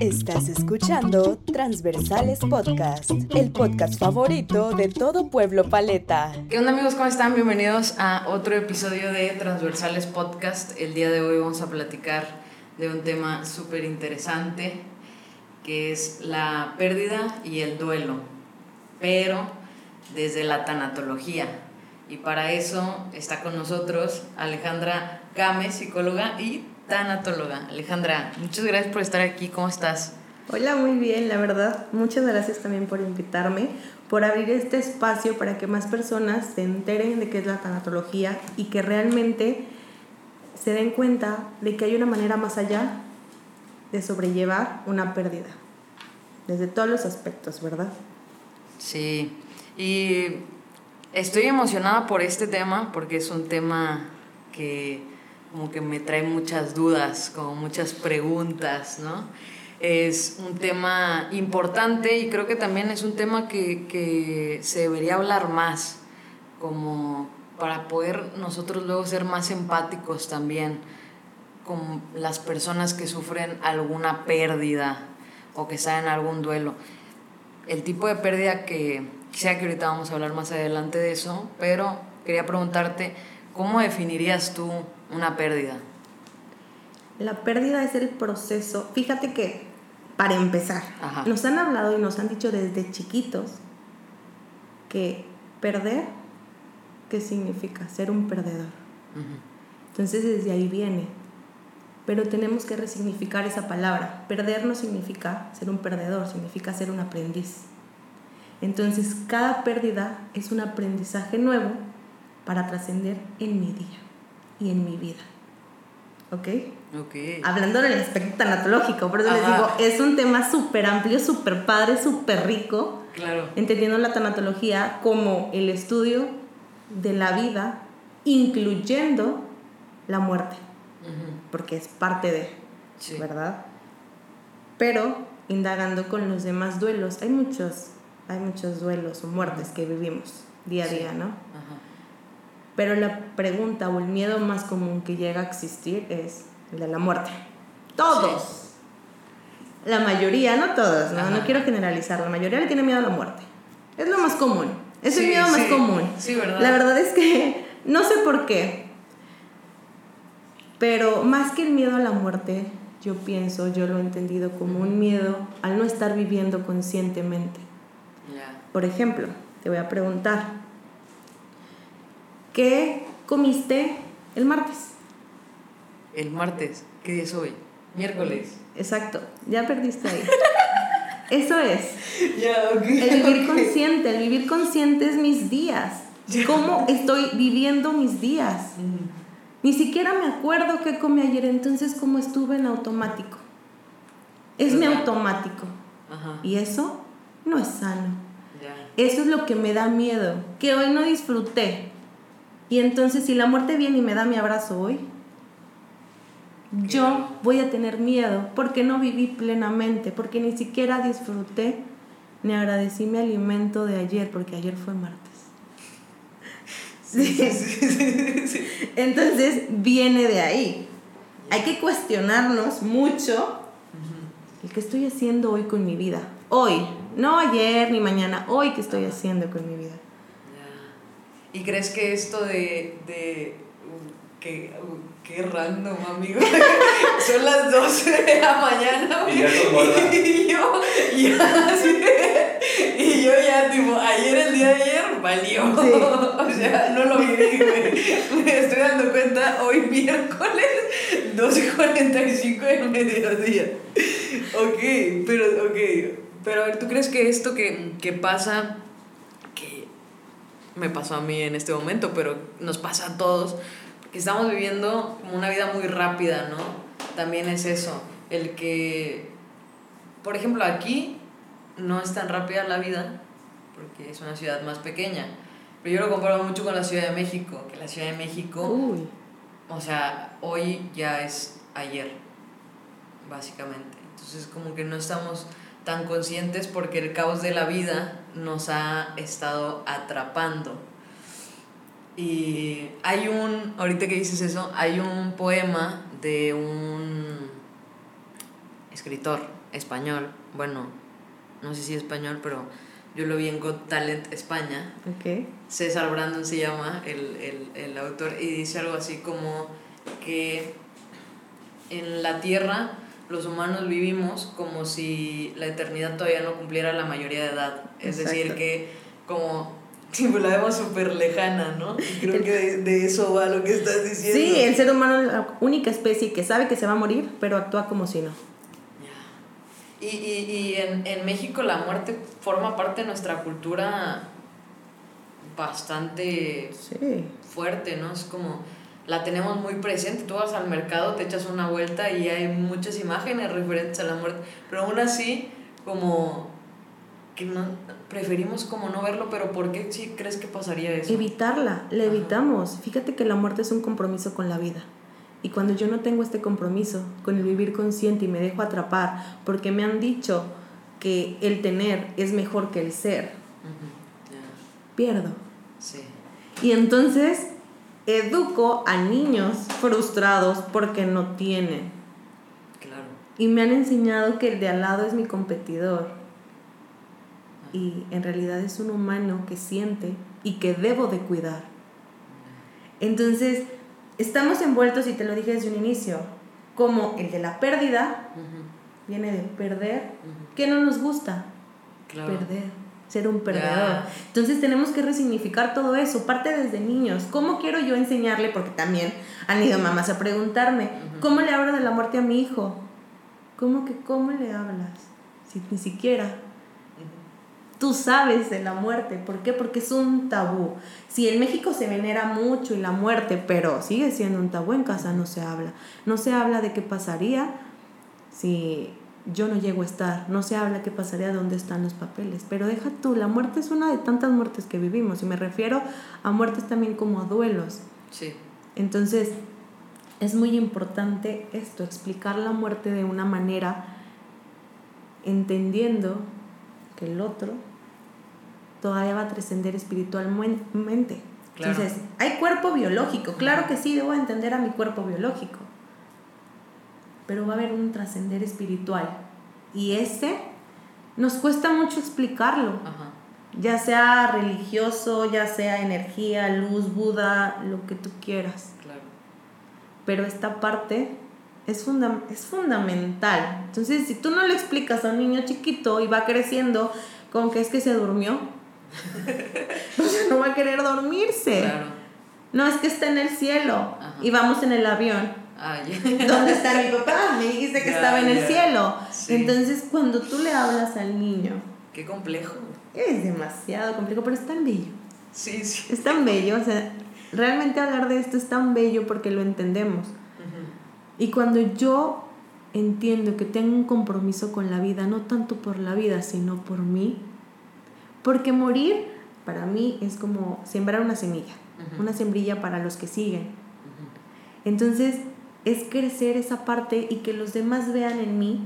Estás escuchando Transversales Podcast, el podcast favorito de todo pueblo paleta. ¿Qué onda amigos? ¿Cómo están? Bienvenidos a otro episodio de Transversales Podcast. El día de hoy vamos a platicar de un tema súper interesante que es la pérdida y el duelo, pero desde la tanatología. Y para eso está con nosotros Alejandra Gámez, psicóloga y tanatóloga. Alejandra, muchas gracias por estar aquí. ¿Cómo estás? Hola, muy bien, la verdad. Muchas gracias también por invitarme, por abrir este espacio para que más personas se enteren de qué es la tanatología y que realmente se den cuenta de que hay una manera más allá de sobrellevar una pérdida, desde todos los aspectos, ¿verdad? Sí, y estoy emocionada por este tema porque es un tema que como que me trae muchas dudas, como muchas preguntas, ¿no? Es un tema importante y creo que también es un tema que, que se debería hablar más, como para poder nosotros luego ser más empáticos también con las personas que sufren alguna pérdida o que están en algún duelo. El tipo de pérdida que, sea que ahorita vamos a hablar más adelante de eso, pero quería preguntarte, ¿cómo definirías tú una pérdida? La pérdida es el proceso. Fíjate que, para empezar, nos han hablado y nos han dicho desde chiquitos que perder, ¿qué significa? Ser un perdedor. Entonces desde ahí viene. Pero tenemos que resignificar esa palabra. Perder no significa ser un perdedor, significa ser un aprendiz. Entonces cada pérdida es un aprendizaje nuevo para trascender en mi día y en mi vida. ¿Ok? Ok. Hablando del aspecto tanatológico, por eso les digo, es un tema súper amplio, súper padre, súper rico. Claro. Entendiendo la tanatología como el estudio de la vida, incluyendo la muerte, porque es parte de, ¿verdad? Pero indagando con los demás duelos, hay muchos, hay muchos duelos o muertes que vivimos día a día, ¿no? Ajá. Pero la pregunta o el miedo más común que llega a existir es el de la muerte. Todos. La mayoría, no todos, ¿no? no quiero generalizar, la mayoría le tiene miedo a la muerte. Es lo más común. Es el miedo más común. Sí, ¿verdad? La verdad es que no sé por qué. Pero más que el miedo a la muerte, yo pienso, yo lo he entendido como un miedo al no estar viviendo conscientemente. Por ejemplo, te voy a preguntar, ¿Qué comiste el martes? El martes, ¿qué día es hoy? Miércoles. Exacto, ya perdiste ahí. Eso es. El vivir consciente, el vivir consciente es mis días. ¿Cómo estoy viviendo mis días? Ni siquiera me acuerdo qué comí ayer, entonces como estuve en automático. Es mi automático. Y eso no es sano. Eso es lo que me da miedo, que hoy no disfruté. Y entonces si la muerte viene y me da mi abrazo hoy, yo voy a tener miedo porque no viví plenamente, porque ni siquiera disfruté ni agradecí mi alimento de ayer, porque ayer fue martes. Entonces viene de ahí. Hay que cuestionarnos mucho el que estoy haciendo hoy con mi vida. Hoy, no ayer ni mañana, hoy que estoy haciendo con mi vida. ¿Y crees que esto de, de uh, que, uh, qué random, amigo. Son las 12 de la mañana. Y, ya y yo, ya, y yo ya, tipo, ayer, el día de ayer, valió. o sea, no lo vi, me, me estoy dando cuenta hoy miércoles, 12.45 del mediodía. Ok, pero, ok. Pero a ver, ¿tú crees que esto que, que pasa me pasó a mí en este momento, pero nos pasa a todos, que estamos viviendo como una vida muy rápida, ¿no? También es eso, el que, por ejemplo, aquí no es tan rápida la vida, porque es una ciudad más pequeña, pero yo lo comparo mucho con la Ciudad de México, que la Ciudad de México, o sea, hoy ya es ayer, básicamente. Entonces como que no estamos tan conscientes porque el caos de la vida nos ha estado atrapando. Y hay un, ahorita que dices eso, hay un poema de un escritor español, bueno, no sé si español, pero yo lo vi en Got Talent España. Okay. César Brandon se llama el, el, el autor y dice algo así como que en la Tierra los humanos vivimos como si la eternidad todavía no cumpliera la mayoría de edad. Es decir, que como tipo, la vemos súper lejana, ¿no? Creo que de, eso va lo que estás diciendo. Sí, el ser humano es la única especie que sabe que se va a morir, pero actúa como si no. Y, y, y en, en México la muerte forma parte de nuestra cultura bastante fuerte, ¿no? Es como la tenemos muy presente. Tú vas al mercado, te echas una vuelta y hay muchas imágenes referentes a la muerte, pero aún así, como que no, preferimos como no verlo, pero ¿por qué sí crees que pasaría eso? Evitarla, la evitamos. Fíjate que la muerte es un compromiso con la vida. Y cuando yo no tengo este compromiso con el vivir consciente y me dejo atrapar, porque me han dicho que el tener es mejor que el ser, pierdo. Sí. Y entonces educo a niños frustrados porque no tienen. Claro. Y me han enseñado que el de al lado es mi competidor. Y en realidad es un humano que siente y que debo de cuidar. Entonces, estamos envueltos, y te lo dije desde un inicio, como el de la pérdida, viene de perder, que no nos gusta. Perder ser un perdedor. Entonces tenemos que resignificar todo eso, parte desde niños. ¿Cómo quiero yo enseñarle? Porque también han ido mamás a preguntarme, ¿cómo le hablo de la muerte a mi hijo? ¿Cómo que cómo le hablas? Si ni siquiera tú sabes de la muerte. ¿Por qué? Porque es un tabú. Si en México se venera mucho y la muerte, pero sigue siendo un tabú, en casa no se habla. No se habla de qué pasaría si yo no llego a estar, no se habla qué pasaría dónde están los papeles, pero deja tú, la muerte es una de tantas muertes que vivimos y me refiero a muertes también como a duelos. Sí. Entonces, es muy importante esto, explicar la muerte de una manera entendiendo que el otro todavía va a trascender espiritualmente. Entonces, hay cuerpo biológico, claro que sí, debo entender a mi cuerpo biológico, pero va a haber un trascender espiritual. Y ese nos cuesta mucho explicarlo. Ya sea religioso, ya sea energía, luz, Buda, lo que tú quieras. Claro. Pero esta parte es, es fundamental. Entonces, si tú no le explicas a un niño chiquito y va creciendo con que es que se durmió, pues no va a querer dormirse. Claro. No, es que está en el cielo y vamos en el avión ¿Dónde está mi papá? Me dijiste que estaba en el cielo. Entonces, cuando tú le hablas al niño. Qué complejo. Es demasiado complejo, pero es tan bello. Sí, sí. Es tan bello. O sea, realmente hablar de esto es tan bello porque lo entendemos. Y cuando yo entiendo que tengo un compromiso con la vida, no tanto por la vida, sino por mí, porque morir para mí es como sembrar una semilla, una sembrilla para los que siguen. Entonces, es crecer esa parte y que los demás vean en mí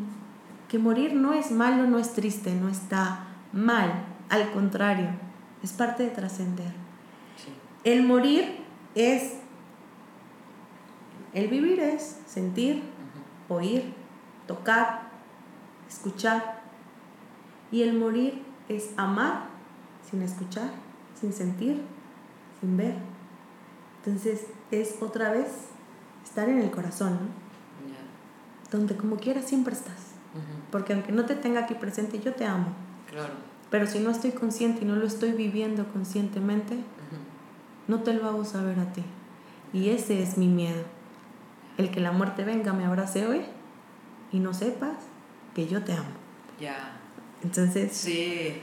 que morir no es malo, no es triste, no está mal, al contrario, es parte de trascender. El morir es, el vivir es sentir, oír, tocar, escuchar. Y el morir es amar sin escuchar, sin sentir, sin ver. Entonces es otra vez estar en el corazón, Donde como quieras siempre estás. Porque aunque no te tenga aquí presente, yo te amo. Claro. Pero si no estoy consciente y no lo estoy viviendo conscientemente, no te lo hago saber a ti. Y ese es mi miedo. El que la muerte venga, me abrace hoy y no sepas que yo te amo. Ya. Entonces. Sí.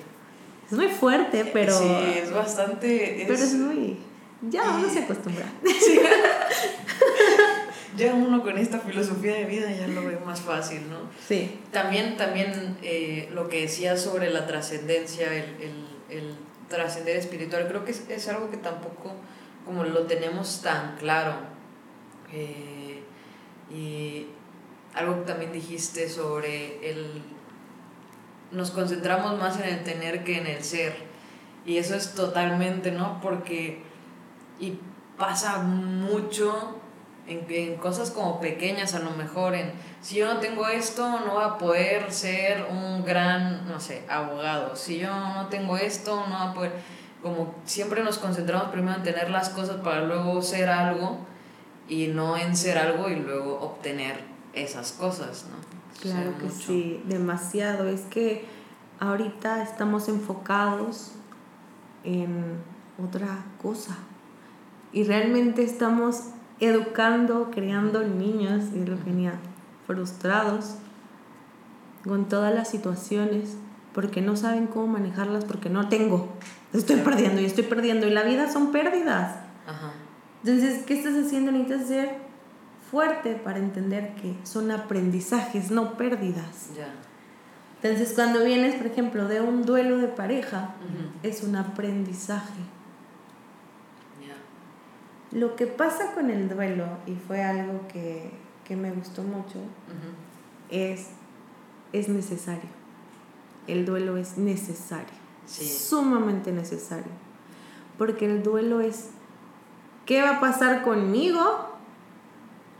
Es muy fuerte, pero. Sí, es bastante. Pero es muy. Ya uno se acostumbra. Sí. ya uno con esta filosofía de vida ya lo ve más fácil, ¿no? Sí. También, también eh, lo que decías sobre la trascendencia, el, el, el, trascender espiritual, creo que es, es, algo que tampoco como lo tenemos tan claro. Eh, y algo que también dijiste sobre el... Nos concentramos más en el tener que en el ser. Y eso es totalmente, ¿no? Porque... Y pasa mucho en, cosas como pequeñas a lo mejor, en si yo no tengo esto, no voy a poder ser un gran, no sé, abogado. Si yo no tengo esto, no voy a poder, como siempre nos concentramos primero en tener las cosas para luego ser algo y no en ser algo y luego obtener esas cosas, ¿no? Claro que sí, demasiado. Es que ahorita estamos enfocados en otra cosa y realmente estamos educando, creando niños, y lo genial, frustrados con todas las situaciones porque no saben cómo manejarlas porque no tengo. Estoy perdiendo y estoy perdiendo y la vida son pérdidas. Entonces, ¿qué estás haciendo? Necesitas ser fuerte para entender que son aprendizajes, no pérdidas. Entonces, cuando vienes, por ejemplo, de un duelo de pareja, es un aprendizaje. Lo que pasa con el duelo, y fue algo que, me gustó mucho, es, es necesario. El duelo es necesario. Sumamente necesario. Porque el duelo es, ¿qué va a pasar conmigo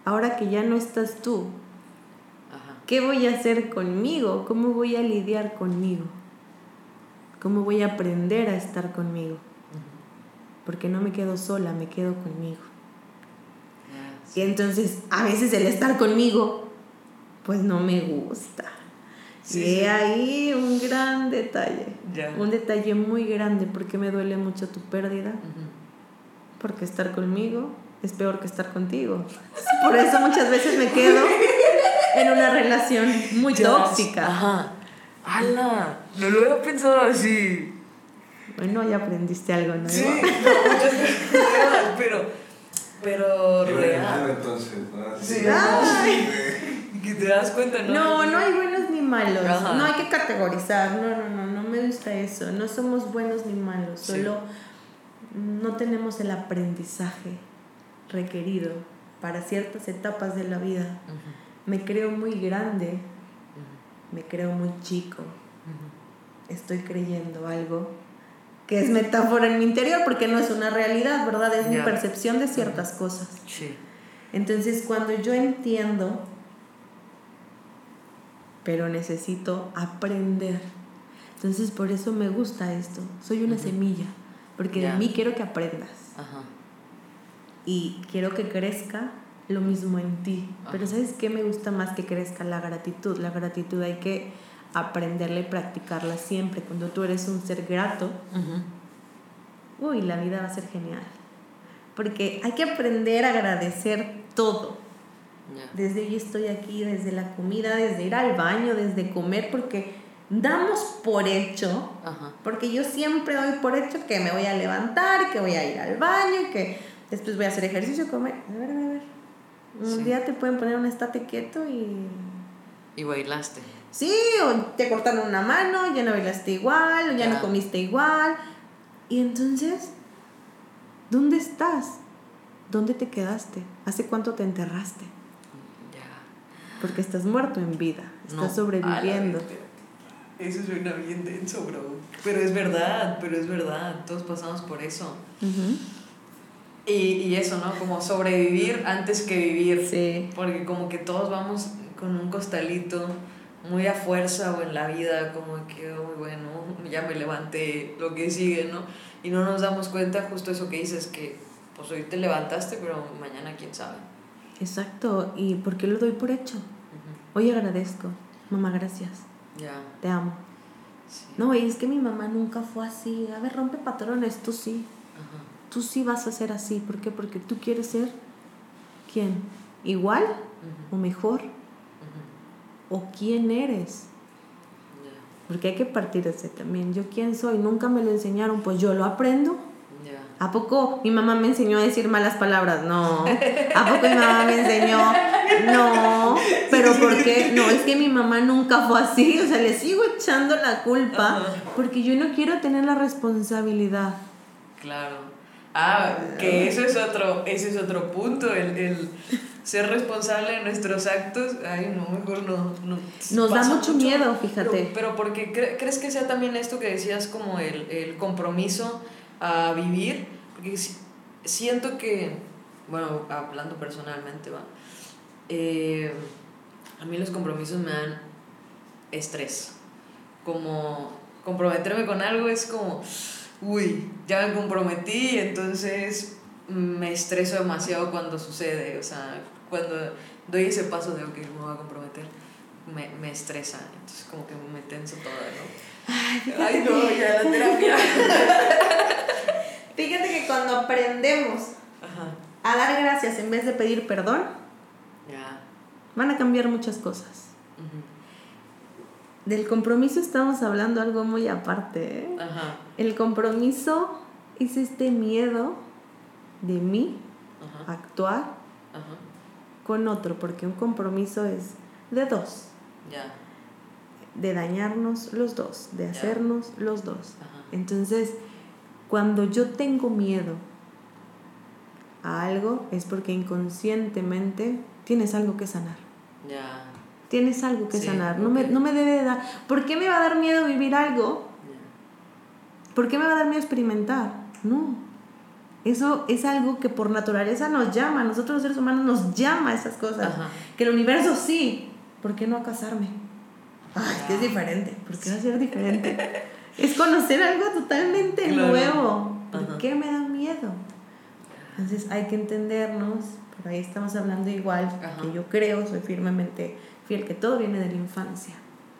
ahora que ya no estás tú? ¿Qué voy a hacer conmigo? ¿Cómo voy a lidiar conmigo? ¿Cómo voy a aprender a estar conmigo? Porque no me quedo sola, me quedo conmigo. Y entonces a veces el estar conmigo, pues no me gusta. y ahí un gran detalle, un detalle muy grande, porque me duele mucho tu pérdida, porque estar conmigo es peor que estar contigo. Por eso muchas veces me quedo en una relación muy tóxica. Ajá. ¡Hala! No lo había pensado así. Bueno, ya aprendiste algo nuevo. Sí, pero, pero real. entonces, ¿no? Sí, que te das cuenta, ¿no? No, no hay buenos ni malos. No hay que categorizar. No, no, no, no me gusta eso. No somos buenos ni malos. Solo no tenemos el aprendizaje requerido para ciertas etapas de la vida. Me creo muy grande. Me creo muy chico. Estoy creyendo algo que es metáfora en mi interior porque no es una realidad, ¿verdad? Es mi percepción de ciertas cosas. Sí. Entonces, cuando yo entiendo, pero necesito aprender, entonces por eso me gusta esto. Soy una semilla, porque de mí quiero que aprendas. Ajá. Y quiero que crezca lo mismo en ti. Pero ¿sabes qué me gusta más que crezca? La gratitud. La gratitud hay que aprenderla y practicarla siempre. Cuando tú eres un ser grato, uy, la vida va a ser genial. Porque hay que aprender a agradecer todo. Desde yo estoy aquí, desde la comida, desde ir al baño, desde comer, porque damos por hecho, porque yo siempre doy por hecho que me voy a levantar, que voy a ir al baño, que después voy a hacer ejercicio, comer. A ver, a ver. Un día te pueden poner un estate quieto y... Y bailaste. Sí, o te cortaron una mano, ya no bailaste igual, o ya no comiste igual. Y entonces, ¿dónde estás? ¿Dónde te quedaste? ¿Hace cuánto te enterraste? Ya. Porque estás muerto en vida, estás sobreviviendo. Eso suena bien denso, bro. Pero es verdad, pero es verdad. Todos pasamos por eso. y, y, eso, ¿no? Como sobrevivir antes que vivir. Sí. Porque como que todos vamos con un costalito muy a fuerza o en la vida, como que, oh, bueno, ya me levanté, lo que sigue, ¿no? Y no nos damos cuenta justo eso que dices, que pues hoy te levantaste, pero mañana quién sabe. Exacto, y por qué lo doy por hecho. Hoy agradezco, mamá, gracias. Ya. Te amo. No, y es que mi mamá nunca fue así. A ver, rompe patrones, tú sí. Tú sí vas a ser así. ¿Por qué? Porque tú quieres ser quién? ¿Igual o mejor? O quién eres. Porque hay que partir de ese también. Yo quién soy, nunca me lo enseñaron, pues yo lo aprendo. ¿A poco mi mamá me enseñó a decir malas palabras? No. ¿A poco mi mamá me enseñó? No. Pero ¿por qué? No, es que mi mamá nunca fue así. O sea, le sigo echando la culpa porque yo no quiero tener la responsabilidad. Claro. Ah, que eso es otro, ese es otro punto, el, el ser responsable de nuestros actos, ay, no, mejor no. no Nos da mucho, miedo, fíjate. Pero, porque crees que sea también esto que decías como el, el compromiso a vivir, porque siento que bueno, hablando personalmente, va. Eh, a mí los compromisos me dan estrés. Como comprometerme con algo es como, uy, ya me comprometí, entonces me estreso demasiado cuando sucede. O sea, cuando doy ese paso de, ok, me voy a comprometer, me, me estresa. Entonces como que me tenso todo, ¿no? Ay, no, ya la terapia. Fíjate que cuando aprendemos a dar gracias en vez de pedir perdón, van a cambiar muchas cosas. Del compromiso estamos hablando algo muy aparte. ¿eh? El compromiso es este miedo de mí actuar con otro, porque un compromiso es de dos. De dañarnos los dos, de hacernos los dos. Entonces, cuando yo tengo miedo a algo, es porque inconscientemente tienes algo que sanar. Tienes algo que sanar. No, me, no me debe dar. ¿Por qué me va a dar miedo vivir algo? ¿Por qué me va a dar miedo experimentar? No. Eso es algo que por naturaleza nos llama. Nosotros los seres humanos nos llama a esas cosas. Que el universo sí. ¿Por qué no casarme? Ay, que es diferente. ¿Por qué no ser diferente? es conocer algo totalmente nuevo. ¿Por qué me da miedo? Entonces hay que entendernos, por ahí estamos hablando igual, que yo creo, soy firmemente fiel, que todo viene de la infancia.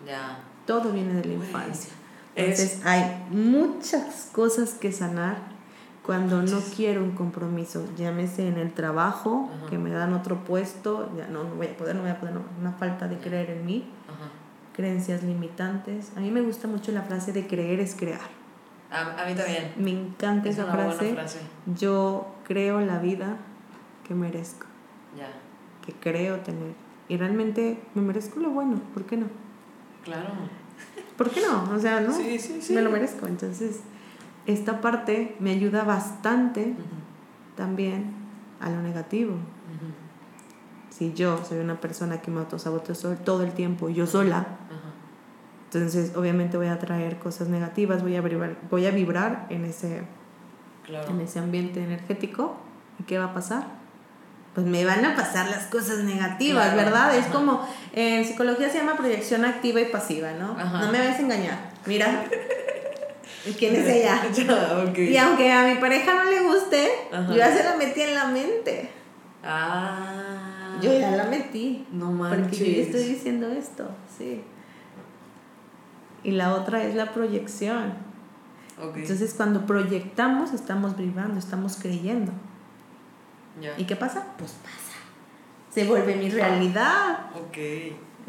Ya. Todo viene de la infancia. Entonces hay muchas cosas que sanar cuando no quiero un compromiso, llámese en el trabajo, que me dan otro puesto, ya no, no voy a poder, no voy a poder, una falta de creer en mí creencias limitantes. A mí me gusta mucho la frase de creer es crear. A, mí también. Me encanta esa frase. Yo creo la vida que merezco. Ya. Que creo tener. Y realmente me merezco lo bueno. ¿Por qué no? Claro. ¿Por qué no? O sea, ¿no? Sí, sí, sí. Me lo merezco. Entonces, esta parte me ayuda bastante también a lo negativo. Si yo soy una persona que me autosaboteo todo el tiempo, yo sola, entonces, obviamente voy a traer cosas negativas, voy a vibrar, voy a vibrar en, ese, en ese ambiente energético. ¿Y qué va a pasar? Pues me van a pasar las cosas negativas, ¿verdad? Es como, en psicología se llama proyección activa y pasiva, ¿no? No me vayas a engañar. Mira, ¿quién es ella? Y aunque a mi pareja no le guste, yo ya se la metí en la mente. Ah. Yo ya la metí. No manches. Porque yo estoy diciendo esto, sí y la otra es la proyección. Entonces cuando proyectamos estamos vibrando, estamos creyendo. ¿Y qué pasa? Pues pasa. Se vuelve mi realidad. Ok.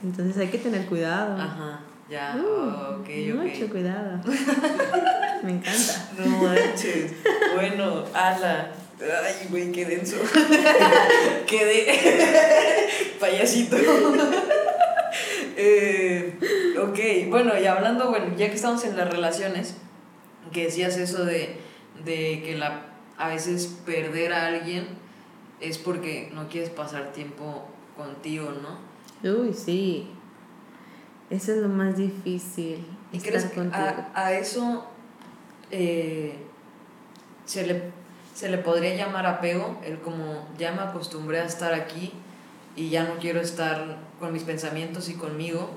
Entonces hay que tener cuidado. Ajá. Ya, uh, Mucho cuidado. Me encanta. No manches. Bueno, ala. Ay, güey, qué denso. Quedé payasito. eh, ok, bueno, y hablando, bueno, ya que estamos en las relaciones, que decías eso de, que la, a veces perder a alguien es porque no quieres pasar tiempo contigo, ¿no? Uy, sí. Eso es lo más difícil. ¿Y crees que a, eso eh, se, le, se le podría llamar apego? El como ya me acostumbré a estar aquí y ya no quiero estar con mis pensamientos y conmigo,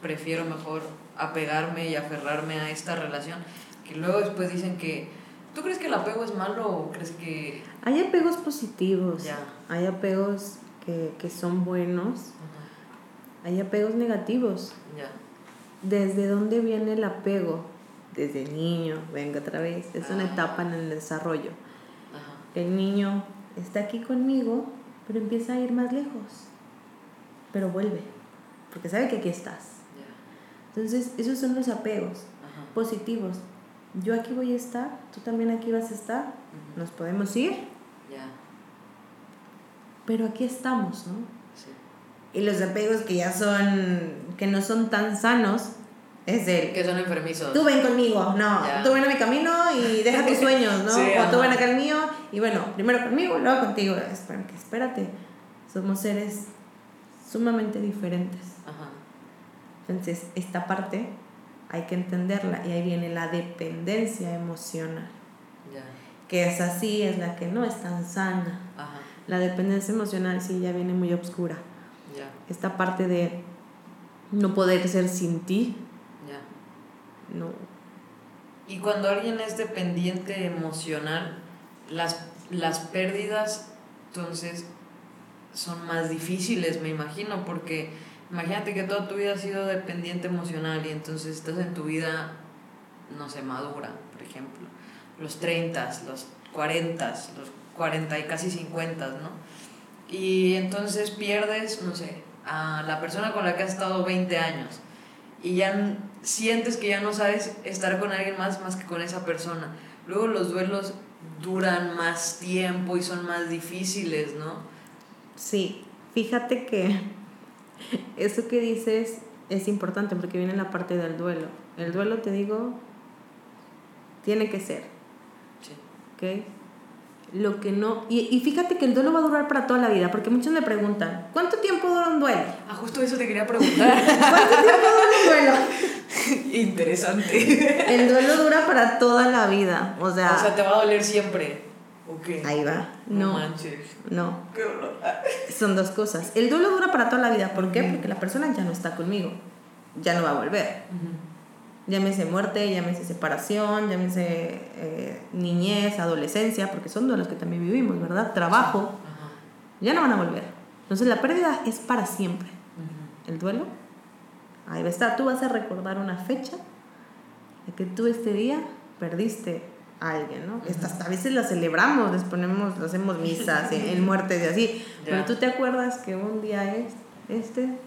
prefiero mejor apegarme y aferrarme a esta relación, que luego después dicen que, ¿tú crees que el apego es malo o crees que... Hay apegos positivos, hay apegos que, que son buenos, hay apegos negativos. Ya. ¿Desde dónde viene el apego? Desde niño, venga otra vez, es una etapa en el desarrollo. El niño está aquí conmigo, pero empieza a ir más lejos, pero vuelve porque sabe que aquí estás. Entonces, esos son los apegos positivos. Yo aquí voy a estar, tú también aquí vas a estar, nos podemos ir, pero aquí estamos, ¿no? Y los apegos que ya son, que no son tan sanos, es el... Que son enfermizos. Tú ven conmigo, no, tú ven a mi camino y deja tus sueños, ¿no? o tú ven acá el mío y bueno, primero conmigo, luego contigo. Espérate, espérate, somos seres sumamente diferentes. Entonces, esta parte hay que entenderla y ahí viene la dependencia emocional. Que es así, es la que no es tan sana. La dependencia emocional sí ya viene muy oscura. Esta parte de no poder ser sin ti. Ya. No. Y cuando alguien es dependiente emocional, las, las pérdidas entonces son más difíciles, me imagino, porque imagínate que toda tu vida has sido dependiente emocional y entonces estás en tu vida, no sé, madura, por ejemplo, los 30, los 40, los 40 y casi 50, ¿no? Y entonces pierdes, no sé, a la persona con la que has estado 20 años y ya sientes que ya no sabes estar con alguien más más que con esa persona. Luego los duelos duran más tiempo y son más difíciles, ¿no? Sí, fíjate que eso que dices es importante porque viene la parte del duelo. El duelo, te digo, tiene que ser. Sí. ¿Ok? Lo que no. Y, fíjate que el duelo va a durar para toda la vida, porque muchos me preguntan, ¿cuánto tiempo dura un duelo? Ah, justo eso te quería preguntar. ¿Cuánto tiempo dura un duelo? Interesante. El duelo dura para toda la vida, o sea. O sea, te va a doler siempre. Okay. Ahí va. No. No. Manches. no. Qué Son dos cosas. El duelo dura para toda la vida. ¿Por qué? Porque la persona ya no está conmigo. Ya no va a volver llámese muerte, llámese separación, llámese eh, niñez, adolescencia, porque son duelos que también vivimos, ¿verdad? Trabajo, ya no van a volver. Entonces la pérdida es para siempre. El duelo, ahí va a estar. Tú vas a recordar una fecha de que tú este día perdiste a alguien, ¿no? Estas, a veces la celebramos, les ponemos, hacemos misas en, muertes y así, pero tú te acuerdas que un día es, este,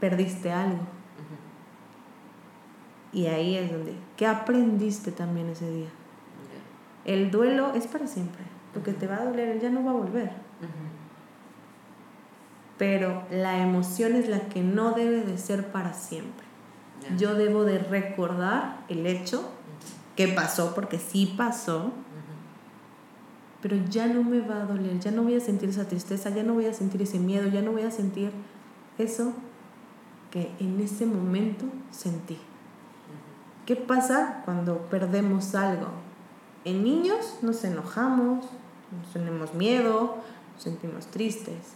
perdiste algo y ahí es donde, ¿qué aprendiste también ese día? El duelo es para siempre, porque te va a doler, ya no va a volver. Pero la emoción es la que no debe de ser para siempre. Yo debo de recordar el hecho que pasó, porque sí pasó, pero ya no me va a doler, ya no voy a sentir esa tristeza, ya no voy a sentir ese miedo, ya no voy a sentir eso que en ese momento sentí. ¿Qué pasa cuando perdemos algo? En niños nos enojamos, nos tenemos miedo, nos sentimos tristes.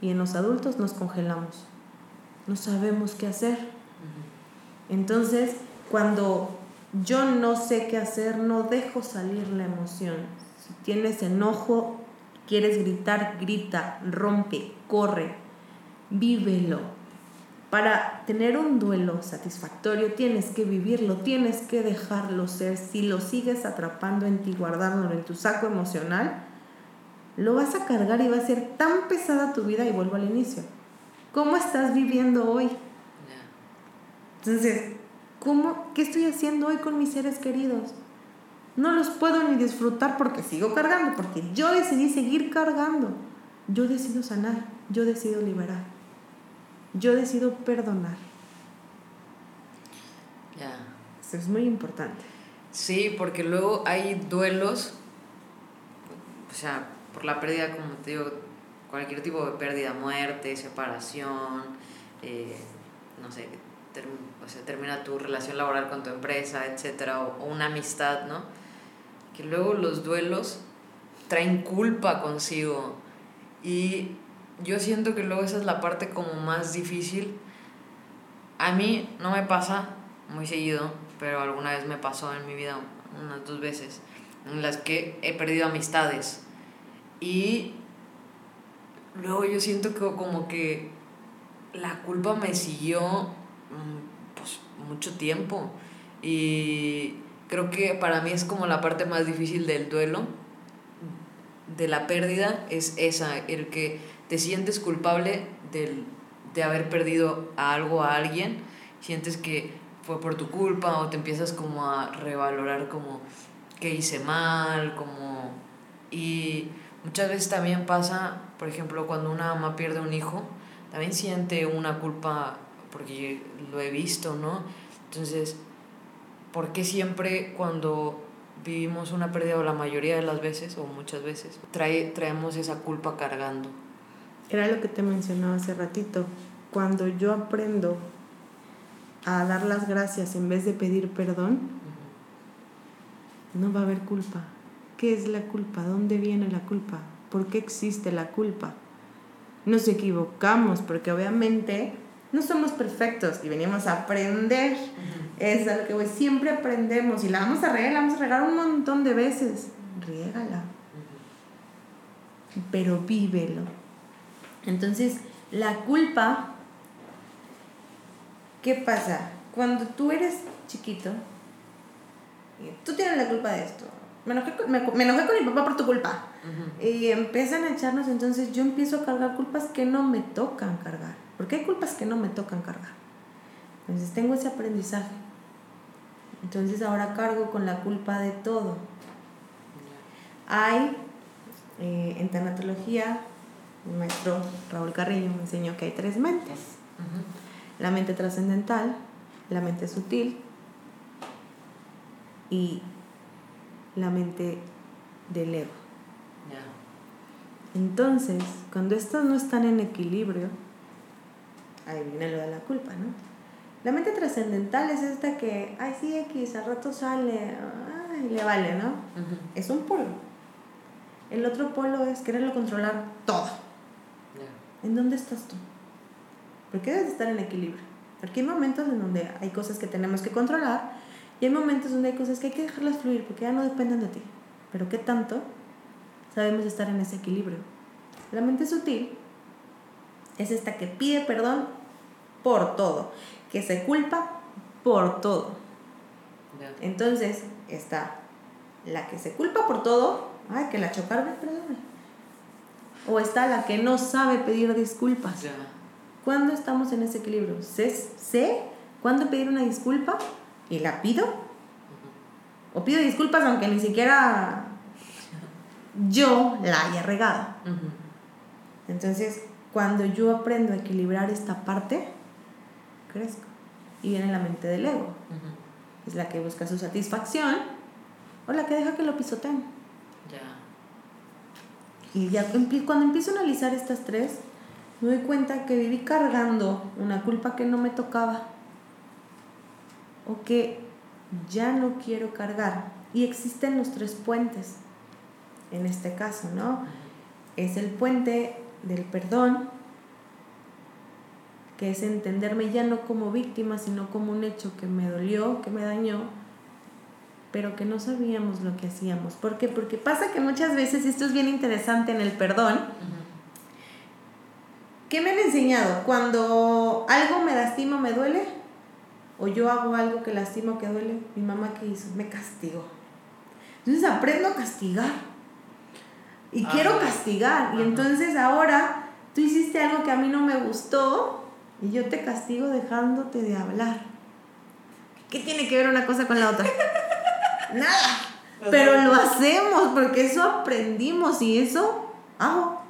Y en los adultos nos congelamos. No sabemos qué hacer. Entonces, cuando yo no sé qué hacer, no dejo salir la emoción. Si tienes enojo, quieres gritar, grita, rompe, corre, vívelo para tener un duelo satisfactorio tienes que vivirlo, tienes que dejarlo ser. Si lo sigues atrapando en ti, guardándolo en tu saco emocional, lo vas a cargar y va a ser tan pesada tu vida y vuelvo al inicio. ¿Cómo estás viviendo hoy? Entonces, ¿cómo, ¿qué estoy haciendo hoy con mis seres queridos? No los puedo ni disfrutar porque sigo cargando, porque yo decidí seguir cargando. Yo decido sanar, yo decido liberar yo decido perdonar. Ya. Eso es muy importante. Sí, porque luego hay duelos, o sea, por la pérdida, como te digo, cualquier tipo de pérdida, muerte, separación, eh, no sé, o sea, termina tu relación laboral con tu empresa, etcétera, o, una amistad, ¿no? Que luego los duelos traen culpa consigo y yo siento que luego esa es la parte como más difícil. A mí no me pasa muy seguido, pero alguna vez me pasó en mi vida, unas dos veces, en las que he perdido amistades. Y luego yo siento que como que la culpa me siguió mm, pues, mucho tiempo. Y creo que para mí es como la parte más difícil del duelo, de la pérdida, es esa, el que te sientes culpable de haber perdido algo, a alguien, sientes que fue por tu culpa o te empiezas como a revalorar como que hice mal, como... Y muchas veces también pasa, por ejemplo, cuando una mamá pierde un hijo, también siente una culpa porque lo he visto, ¿no? Entonces, ¿por qué siempre cuando vivimos una pérdida o la mayoría de las veces o muchas veces trae, traemos esa culpa cargando? Era lo que te mencionaba hace ratito. Cuando yo aprendo a dar las gracias en vez de pedir perdón, no va a haber culpa. ¿Qué es la culpa? ¿Dónde viene la culpa? ¿Por qué existe la culpa? Nos equivocamos porque obviamente no somos perfectos y venimos a aprender. Es lo que siempre aprendemos y la vamos a regar, la vamos a regar un montón de veces. Riégala. Pero vívelo. Entonces, la culpa, ¿qué pasa? Cuando tú eres chiquito, tú tienes la culpa de esto. Me enojé con, me, me enojé con mi papá por tu culpa. Y empiezan a echarnos, entonces yo empiezo a cargar culpas que no me tocan cargar. Porque hay culpas que no me tocan cargar. Entonces tengo ese aprendizaje. Entonces ahora cargo con la culpa de todo. Hay eh, en tanatología, el maestro Raúl Carrillo me enseñó que hay tres mentes. La mente trascendental, la mente sutil y la mente del ego. Entonces, cuando estas no están en equilibrio, ahí viene lo de la culpa, ¿no? La mente trascendental es esta que, ay, sí, X, al rato sale, ay, le vale, ¿no? Es un polo. El otro polo es quererlo controlar todo. ¿En dónde estás tú? Porque debes estar en equilibrio. Porque hay momentos en donde hay cosas que tenemos que controlar y hay momentos donde hay cosas que hay que dejarlas fluir porque ya no dependen de ti. Pero ¿qué tanto sabemos estar en ese equilibrio? La mente sutil es esta que pide perdón por todo, que se culpa por todo. Entonces está la que se culpa por todo, ay, que la chocaron, perdón. O está la que no sabe pedir disculpas. ¿Cuándo estamos en ese equilibrio? ¿Sé, sé cuándo pedir una disculpa y la pido. O pido disculpas aunque ni siquiera yo la haya regado. Entonces, cuando yo aprendo a equilibrar esta parte, crezco. Y viene la mente del ego. Es la que busca su satisfacción o la que deja que lo pisoteen. Y ya cuando empiezo a analizar estas tres, me doy cuenta que viví cargando una culpa que no me tocaba o que ya no quiero cargar. Y existen los tres puentes en este caso, ¿no? Es el puente del perdón, que es entenderme ya no como víctima, sino como un hecho que me dolió, que me dañó, pero que no sabíamos lo que hacíamos. ¿Por qué? Porque pasa que muchas veces, esto es bien interesante en el perdón, ¿qué me han enseñado? Cuando algo me lastima, me duele, o yo hago algo que lastimo, que duele, mi mamá qué hizo? Me castigó. Entonces aprendo a castigar. Y quiero castigar. Y entonces ahora tú hiciste algo que a mí no me gustó y yo te castigo dejándote de hablar. ¿Qué tiene que ver una cosa con la otra? Nada. Pero lo hacemos porque eso aprendimos y eso hago.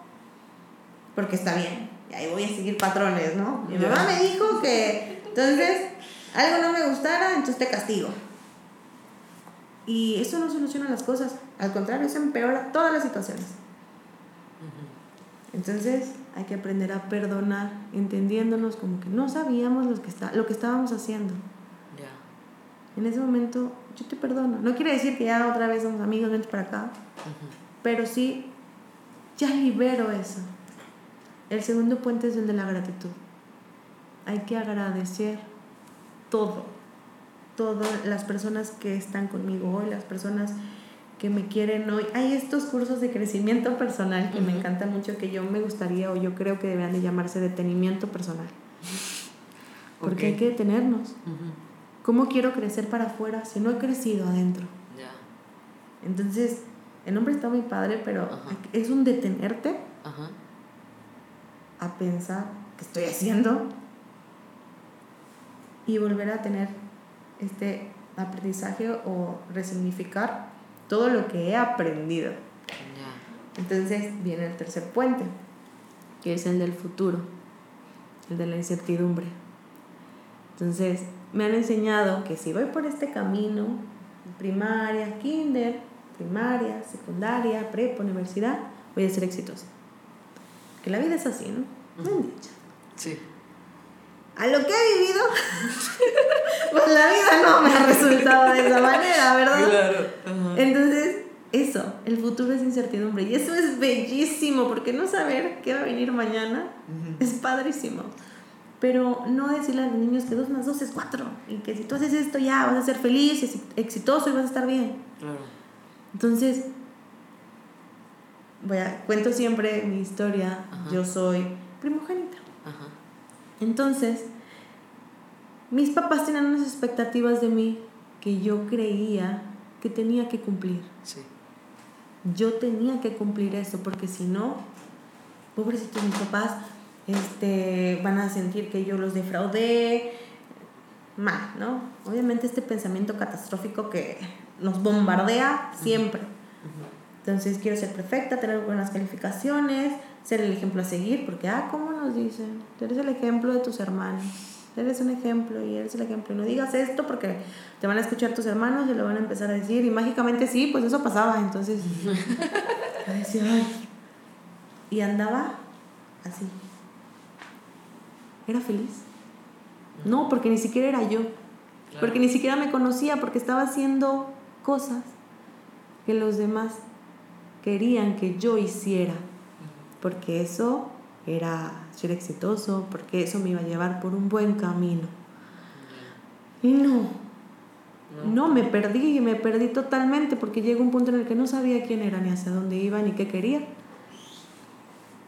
Porque está bien. Y ahí voy a seguir patrones, ¿no? Mi mamá me dijo que entonces algo no me gustara, entonces te castigo. Y eso no soluciona las cosas, al contrario, eso empeora todas las situaciones. Entonces hay que aprender a perdonar, entendiéndonos como que no sabíamos lo que, está, lo que estábamos haciendo. En ese momento yo te perdono. No quiere decir que ya otra vez somos amigos, vente para acá. Pero sí, ya libero eso. El segundo puente es el de la gratitud. Hay que agradecer todo, todas las personas que están conmigo hoy, las personas que me quieren hoy. Hay estos cursos de crecimiento personal que me encanta mucho, que yo me gustaría o yo creo que deberían de llamarse detenimiento personal. Porque hay que detenernos. ¿Cómo quiero crecer para afuera si no he crecido adentro? Entonces, el nombre está muy padre, pero es un detenerte a pensar qué estoy haciendo, y volver a tener este aprendizaje o resignificar todo lo que he aprendido. Entonces viene el tercer puente, que es el del futuro, el de la incertidumbre. Entonces me han enseñado que si voy por este camino, primaria, kinder, primaria, secundaria, prepa, universidad, voy a ser exitosa. Que la vida es así, ¿no? Me han dicho. Sí a lo que he vivido, pues la vida no me ha resultado de esa manera, ¿verdad? Claro. Entonces, eso, El futuro es incertidumbre y eso es bellísimo porque no saber qué va a venir mañana es padrísimo. Pero no decirle a los niños que 2 más 2 es 4 y que si tú haces esto ya vas a ser feliz, exitoso y vas a estar bien. Claro. Entonces, voy a, cuento siempre mi historia. Yo soy primogénita. Ajá. Entonces, mis papás tenían unas expectativas de mí que yo creía que tenía que cumplir. Sí. Yo tenía que cumplir eso, porque si no, pobrecitos mis papás este, van a sentir que yo los defraudé. Mal, ¿no? Obviamente este pensamiento catastrófico que nos bombardea siempre. Entonces quiero ser perfecta, tener buenas calificaciones, ser el ejemplo a seguir, porque, ah, ¿cómo nos dicen? Tú eres el ejemplo de tus hermanos. Eres un ejemplo y eres el ejemplo. No digas esto porque te van a escuchar tus hermanos y lo van a empezar a decir. Y mágicamente sí, pues eso pasaba. Entonces, decía, ay. Y andaba así. ¿Era feliz? No, porque ni siquiera era yo. Porque ni siquiera me conocía, porque estaba haciendo cosas que los demás querían que yo hiciera. Porque eso era ser exitoso, porque eso me iba a llevar por un buen camino. Y no, no, me perdí, y me perdí totalmente porque llegó un punto en el que no sabía quién era, ni hacia dónde iba, ni qué quería.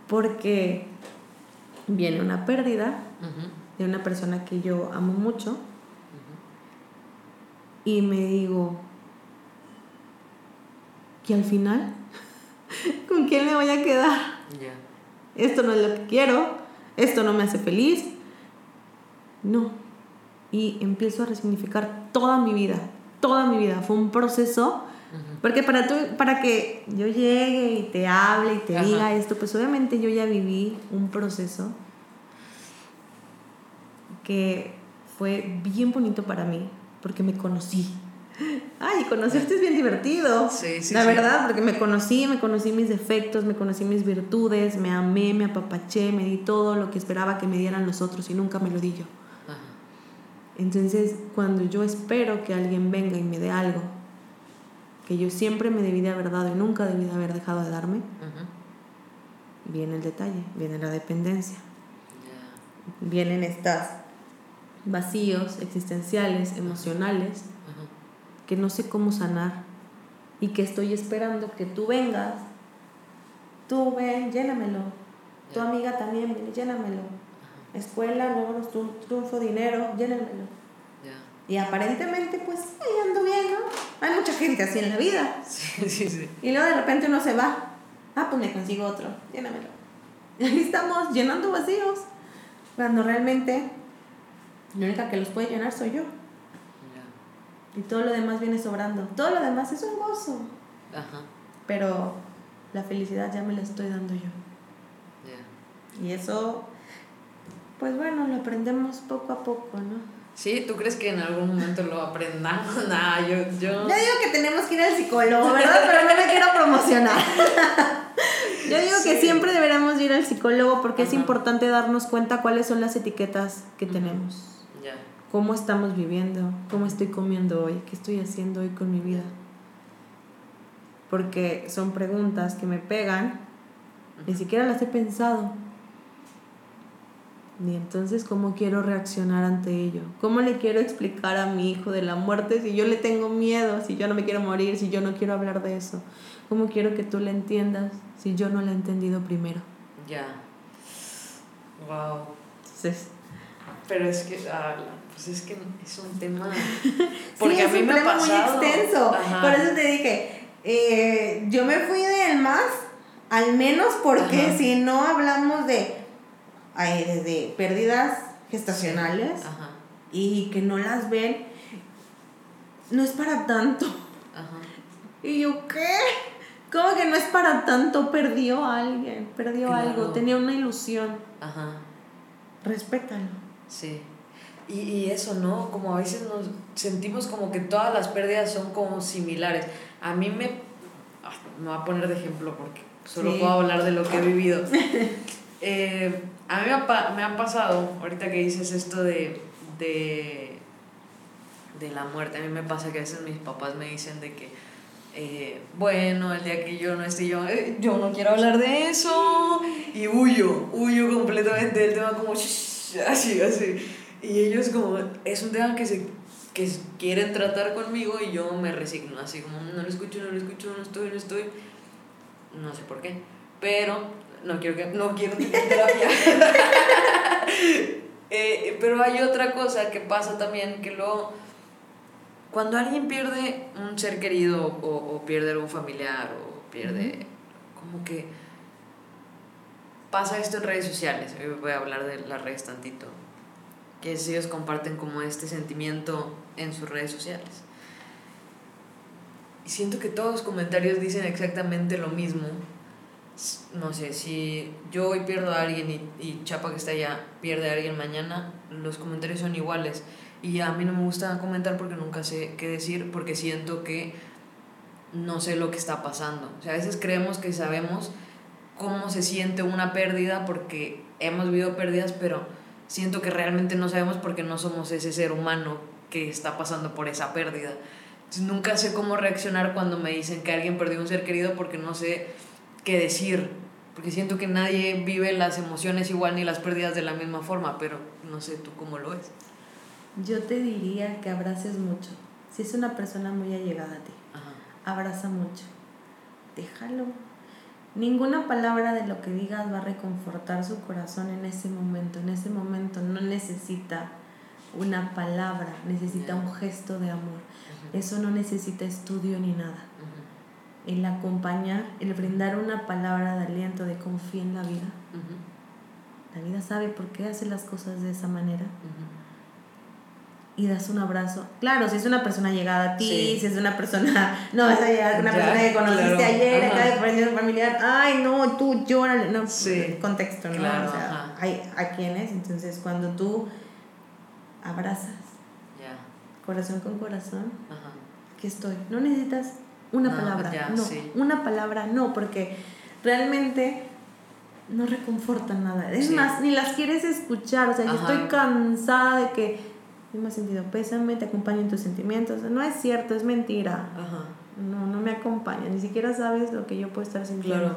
Porque viene una pérdida de una persona que yo amo mucho y me digo que al final, ¿con quién me voy a quedar? Esto no es lo que quiero, esto no me hace feliz. No. Y empiezo a resignificar toda mi vida, toda mi vida. Fue un proceso, porque para, tú, para que yo llegue y te hable y te diga esto, pues obviamente yo ya viví un proceso que fue bien bonito para mí, porque me conocí. Ay, conocerte es bien divertido. Sí, sí, La verdad, porque me conocí, me conocí mis defectos, me conocí mis virtudes, me amé, me apapaché, me di todo lo que esperaba que me dieran los otros y nunca me lo di yo. Entonces, cuando yo espero que alguien venga y me dé algo que yo siempre me debí de haber dado y nunca debí de haber dejado de darme, viene el detalle, viene la dependencia. Vienen estas vacíos existenciales, emocionales, que no sé cómo sanar y que estoy esperando que tú vengas. Tú ven, llénamelo. Tu amiga también, viene, llénamelo. Escuela, logros, triunfo, dinero, llénamelo. Y aparentemente, pues, ahí ando bien, ¿no? Hay mucha gente así en la vida. Sí, sí, sí. Y luego de repente uno se va. Ah, pues me consigo otro, llénamelo. Y ahí estamos llenando vacíos. Cuando realmente la única que los puede llenar soy yo. Y todo lo demás viene sobrando. Todo lo demás es un gozo. Ajá. Pero la felicidad ya me la estoy dando yo. Y eso, pues bueno, lo aprendemos poco a poco, ¿no? Sí, ¿tú crees que en algún momento lo aprendamos? Nah, yo, yo... Yo digo que tenemos que ir al psicólogo, ¿verdad? Pero no me quiero promocionar. yo digo que siempre deberíamos ir al psicólogo porque es importante darnos cuenta cuáles son las etiquetas que tenemos cómo estamos viviendo, cómo estoy comiendo hoy, qué estoy haciendo hoy con mi vida. Porque son preguntas que me pegan, ni siquiera las he pensado. Y entonces, ¿cómo quiero reaccionar ante ello? ¿Cómo le quiero explicar a mi hijo de la muerte si yo le tengo miedo, si yo no me quiero morir, si yo no quiero hablar de eso? ¿Cómo quiero que tú le entiendas si yo no la he entendido primero? Ya. Wow. Pero es que, ah, pues es que es un tema. Porque sí, a mí un me tema muy extenso. Por eso te dije, eh, yo me fui del más, al menos porque si no hablamos de, de pérdidas gestacionales y que no las ven, no es para tanto. Y yo, ¿qué? ¿Cómo que no es para tanto? Perdió a alguien, perdió algo, tenía una ilusión. Ajá. Respétalo. Sí. Y, y, eso, ¿no? Como a veces nos sentimos como que todas las pérdidas son como similares. A mí me... Ah, me voy a poner de ejemplo porque solo puedo hablar de lo que he vivido. Eh, a mí me ha, pasado, ahorita que dices esto de, de, de la muerte, a mí me pasa que a veces mis papás me dicen de que eh, bueno, el día que yo no esté yo, eh, yo no quiero hablar de eso, y huyo, huyo completamente del tema como así, así. Y ellos como, es un tema que se que quieren tratar conmigo y yo me resigno, así como no lo escucho, no lo escucho, no estoy, no estoy, no sé por qué, pero no quiero que, no quiero tener terapia. Eh, pero hay otra cosa que pasa también, que luego, cuando alguien pierde un ser querido o, o pierde algún familiar o pierde, como que pasa esto en redes sociales, voy a hablar de las redes tantito, que ellos comparten como este sentimiento en sus redes sociales. Y siento que todos los comentarios dicen exactamente lo mismo. No sé, si yo hoy pierdo a alguien y, y Chapa que está allá pierde a alguien mañana, los comentarios son iguales. Y a mí no me gusta comentar porque nunca sé qué decir, porque siento que no sé lo que está pasando. O sea, a veces creemos que sabemos cómo se siente una pérdida porque hemos vivido pérdidas, pero siento que realmente no sabemos porque no somos ese ser humano que está pasando por esa pérdida. Nunca sé cómo reaccionar cuando me dicen que alguien perdió un ser querido porque no sé qué decir, porque siento que nadie vive las emociones igual ni las pérdidas de la misma forma, pero no sé tú cómo lo ves. Yo te diría que abraces mucho. Si es una persona muy allegada a ti, abraza mucho. Déjalo. Ninguna palabra de lo que digas va a reconfortar su corazón en ese momento. En ese momento no necesita una palabra, necesita un gesto de amor. Eso no necesita estudio ni nada. El acompañar, el brindar una palabra de aliento, de confía en la vida. La vida sabe por qué hace las cosas de esa manera. Y das un abrazo. Claro, si es una persona llegada a ti, si es una persona, no llegar una persona que conociste ayer, acá de familiar, ay, no, tú lloras, no, contexto, ¿no? o sea, hay a quienes, entonces cuando tú abrazas. Corazón con corazón. Ajá. Aquí estoy. No necesitas una palabra. no, una palabra no, porque realmente no reconfortan nada. Es más, ni las quieres escuchar. O sea, yo estoy cansada de que no me has sentido pésame, te acompaño en tus sentimientos. No es cierto, es mentira. No, no me acompaña. Ni siquiera sabes lo que yo puedo estar sintiendo.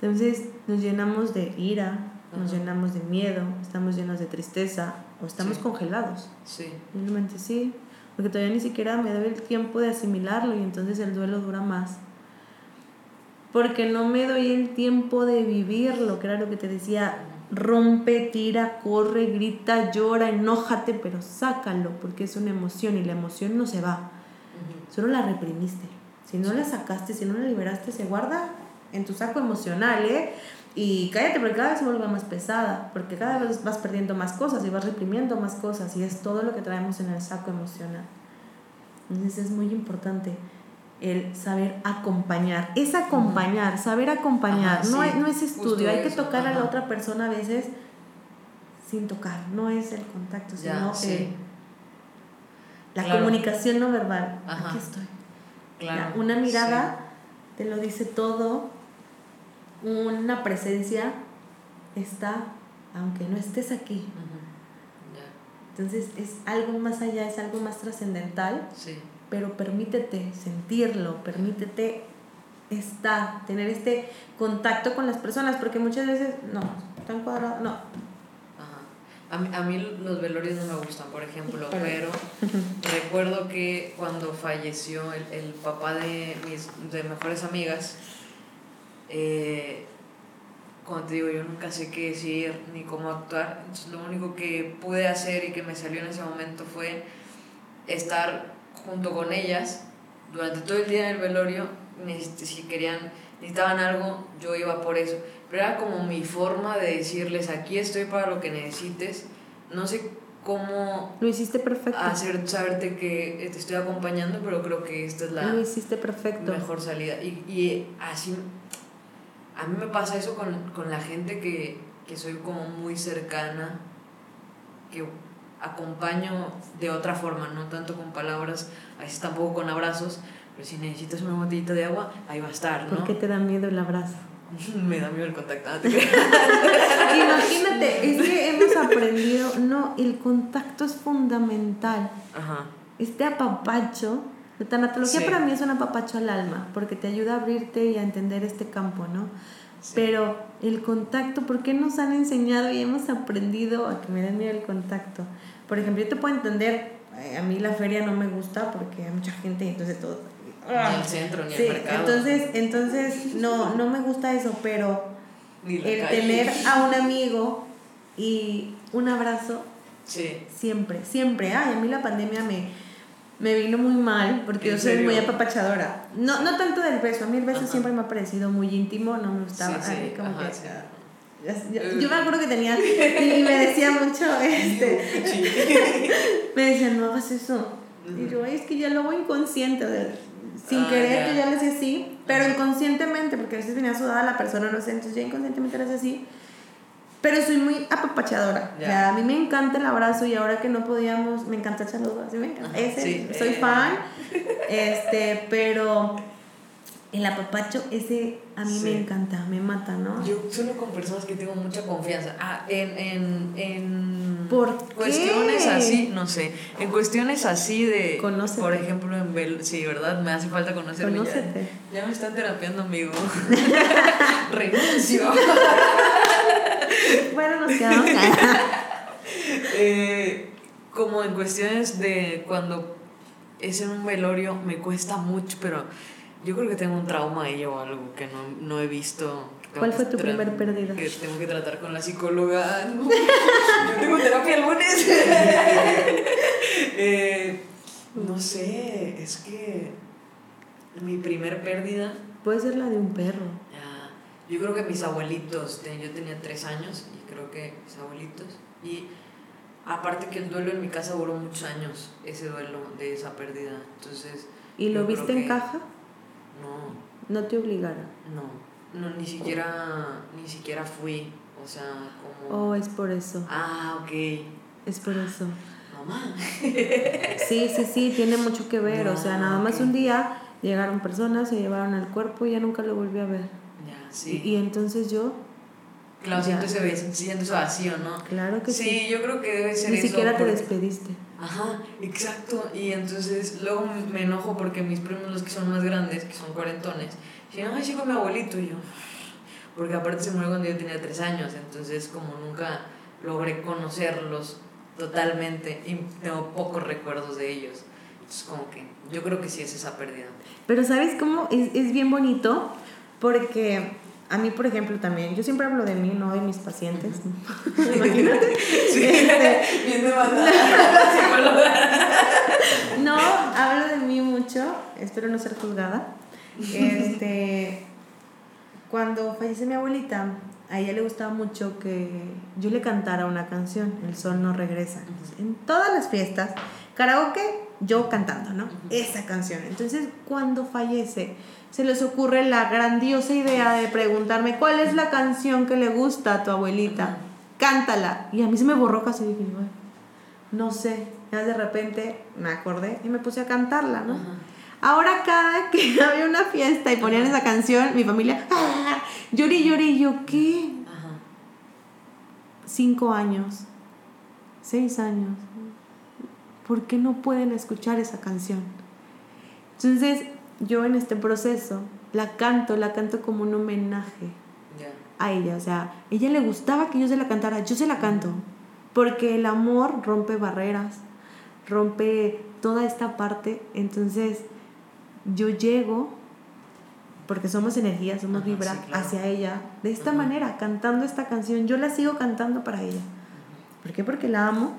Entonces nos llenamos de ira, nos llenamos de miedo, estamos llenos de tristeza, o estamos congelados. Sí. Simplemente sí, porque todavía ni siquiera me doy el tiempo de asimilarlo y entonces el duelo dura más. Porque no me doy el tiempo de vivirlo, que era lo que te decía, rompe, tira, corre, grita, llora, enójate, pero sácalo, porque es una emoción y la emoción no se va. Solo la reprimiste. Si no la sacaste, si no la liberaste, se guarda en tu saco emocional, ¿eh? Y cállate porque cada vez se vuelve más pesada, porque cada vez vas perdiendo más cosas y vas reprimiendo más cosas y es todo lo que traemos en el saco emocional. Entonces es muy importante el saber acompañar. Es acompañar, saber acompañar. no, no es estudio, hay que tocar a la otra persona a veces sin tocar. No es el contacto, sino la comunicación no verbal. Aquí estoy. una mirada te lo dice todo una presencia está, aunque no estés aquí. Entonces es algo más allá, es algo más trascendental, pero permítete sentirlo, permítete estar, tener este contacto con las personas, porque muchas veces, no, están cuadrados, no. A mí, a mí, los velorios no me gustan, por ejemplo, pero recuerdo que cuando falleció el, el papá de mis de mejores amigas, eh, como te digo, yo nunca sé qué decir ni cómo actuar. lo único que pude hacer y que me salió en ese momento fue estar junto con ellas durante todo el día en el velorio. Si querían, necesitaban algo, yo iba por eso. Pero era como mi forma de decirles, aquí estoy para lo que necesites. No sé cómo... Lo hiciste perfecto. Hacer saberte que te estoy acompañando, pero creo que esta es la... Lo hiciste perfecto. Mejor salida. Y, y así a mí me pasa eso con, con la gente que, que, soy como muy cercana, que acompaño de otra forma, no tanto con palabras, a veces tampoco con abrazos, pero si necesitas una botellita de agua, ahí va a estar, ¿no? ¿Por qué te da miedo el abrazo? me da miedo el contacto. Imagínate, es que hemos aprendido, no, el contacto es fundamental. Ajá. Este apapacho La tanatología para mí es un apapacho al alma, porque te ayuda a abrirte y a entender este campo, ¿no? Pero el contacto, ¿por qué nos han enseñado y hemos aprendido a que me den miedo el contacto? Por ejemplo, yo te puedo entender, eh, a mí la feria no me gusta porque hay mucha gente y entonces todo... Ni el centro, ni el mercado. Entonces, entonces no, no me gusta eso, pero el tener a un amigo y un abrazo, sí. siempre, siempre. Ay, a mí la pandemia me, me vino muy mal porque yo soy muy apapachadora. No, no tanto del beso, a mí el beso siempre me ha parecido muy íntimo, no me gustaba. Sí, como que, yo, me acuerdo que tenía y me decía mucho este me decían no hagas eso y yo es que ya lo hago inconsciente sin ah, querer yo ya lo hacía así pero inconscientemente porque a veces venía sudada la persona no sé entonces ya inconscientemente lo hacía así pero soy muy apapachadora. O sea, a mí me encanta el abrazo y ahora que no podíamos, me encanta el saludo. Así me encanta. Ese, soy fan. Este, pero el apapacho, ese a mí me encanta, me mata, ¿no? Yo solo con personas que tengo mucha confianza. Ah, en, en, en ¿Por cuestiones así, no sé, en cuestiones así de, Conócete. por ejemplo, en Bel, sí, ¿verdad? Me hace falta conocerme. Conócete. Ya, ya me están terapiando, amigo. Renuncio. bueno, nos quedamos. eh, como en cuestiones de cuando es en un velorio, me cuesta mucho, pero yo creo que tengo un trauma ahí o algo que no, no he visto. ¿Cuál fue tu primer pérdida? Que tengo que tratar con la psicóloga. yo tengo terapia el lunes. eh, no sé, es que mi primer pérdida. Puede ser la de un perro. Yo creo que mis abuelitos, yo tenía tres años y creo que mis abuelitos. Y aparte que el duelo en mi casa duró muchos años, ese duelo de esa pérdida. Entonces... ¿Y lo viste en caja? No. ¿No te obligaron? No, no, ni siquiera, ni siquiera fui. O sea, como... Oh, es por eso. Ah, ok. Es por eso. Mamá. sí, sí, sí, tiene mucho que ver. o sea, nada más un día llegaron personas, se llevaron al cuerpo y ya nunca lo volví a ver. Y, entonces yo... Claro, siento ese, siento ese vacío, ¿no? Claro que sí. Sí, yo creo que debe ser Ni siquiera te despediste. Ajá, exacto. Y entonces luego me enojo porque mis primos, los que son más grandes, que son cuarentones, dicen, ay, sí, con mi abuelito. Y yo, porque aparte se murió cuando yo tenía tres años, entonces como nunca logré conocerlos totalmente y tengo pocos recuerdos de ellos. Entonces como que yo creo que sí es esa pérdida. Pero ¿sabes cómo? Es, es bien bonito porque a mí, por ejemplo, también, yo siempre hablo de mí, no de mis pacientes. Imagínate. Sí, este, bien No, hablo de mí mucho, espero no ser juzgada. Este, cuando falleció mi abuelita, a ella le gustaba mucho que yo le cantara una canción, El sol no regresa. En todas las fiestas, karaoke, yo cantando, ¿no? Esa canción. Entonces, cuando fallece, se les ocurre la grandiosa idea de preguntarme cuál es la canción que le gusta a tu abuelita. Cántala. Y a mí se me borró casi dije, no sé. Ya de repente me acordé y me puse a cantarla, ¿no? Ahora cada que había una fiesta y ponían esa canción, mi familia, ¡ah! lloré, lloré, yo, ¿qué? Cinco años, seis años. ¿Por qué no pueden escuchar esa canción? Entonces, yo en este proceso la canto, la canto como un homenaje a ella. O sea, ella le gustaba que yo se la cantara, yo se la canto. Porque el amor rompe barreras, rompe toda esta parte. Entonces, yo llego, porque somos energía, somos vibra hacia ella, de esta manera, cantando esta canción. Yo la sigo cantando para ella. ¿Por qué? Porque la amo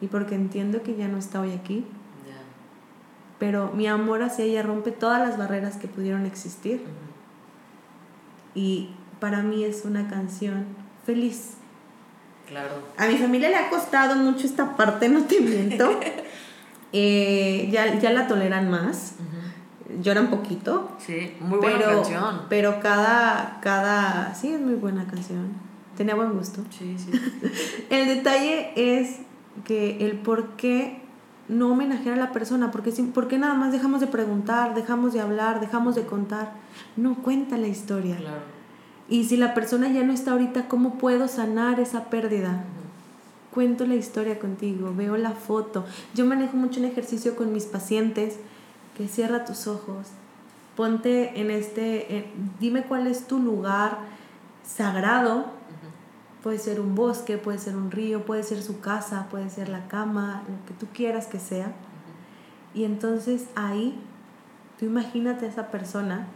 y porque entiendo que ya no está hoy aquí pero mi amor hacia ella rompe todas las barreras que pudieron existir. Y para mí es una canción feliz. Claro. A mi familia le ha costado mucho esta parte, no te miento. Eh, ya, ya la toleran más. Lloran poquito. Sí, muy buena canción. Pero cada, cada. Sí, es muy buena canción. Tenía buen gusto. Sí, sí. el detalle es que el por qué no homenajear a la persona, porque, porque nada más dejamos de preguntar, dejamos de hablar, dejamos de contar. No cuenta la historia. Y si la persona ya no está ahorita, ¿cómo puedo sanar esa pérdida? Cuento la historia contigo, veo la foto. Yo manejo mucho un ejercicio con mis pacientes que cierra tus ojos, ponte en este, dime cuál es tu lugar sagrado, puede ser un bosque, puede ser un río, puede ser su casa, puede ser la cama, lo que tú quieras que sea. Y entonces ahí, tú imagínate a esa persona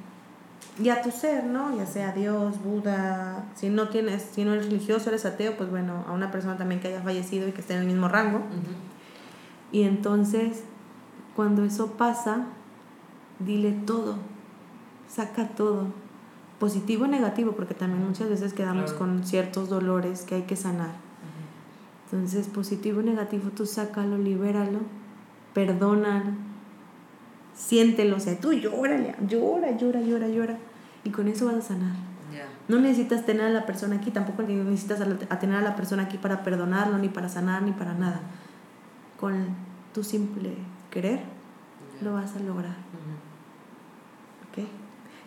y a tu ser, ¿no? Ya sea Dios, Buda, si no tienes, si no eres religioso, eres ateo, pues bueno, a una persona también que haya fallecido y que esté en el mismo rango. Y entonces, cuando eso pasa, dile todo, saca todo, positivo o negativo, porque también muchas veces quedamos con ciertos dolores que hay que sanar. Entonces, positivo o negativo, tú sácalo, libéralo, perdónalo, siéntelo, o sea, tú llórale, llora, llora, llora, llora, y con eso vas a sanar. No necesitas tener a la persona aquí, tampoco necesitas a tener a la persona aquí para perdonarlo, ni para sanar, ni para nada. Con tu simple querer, lo vas a lograr.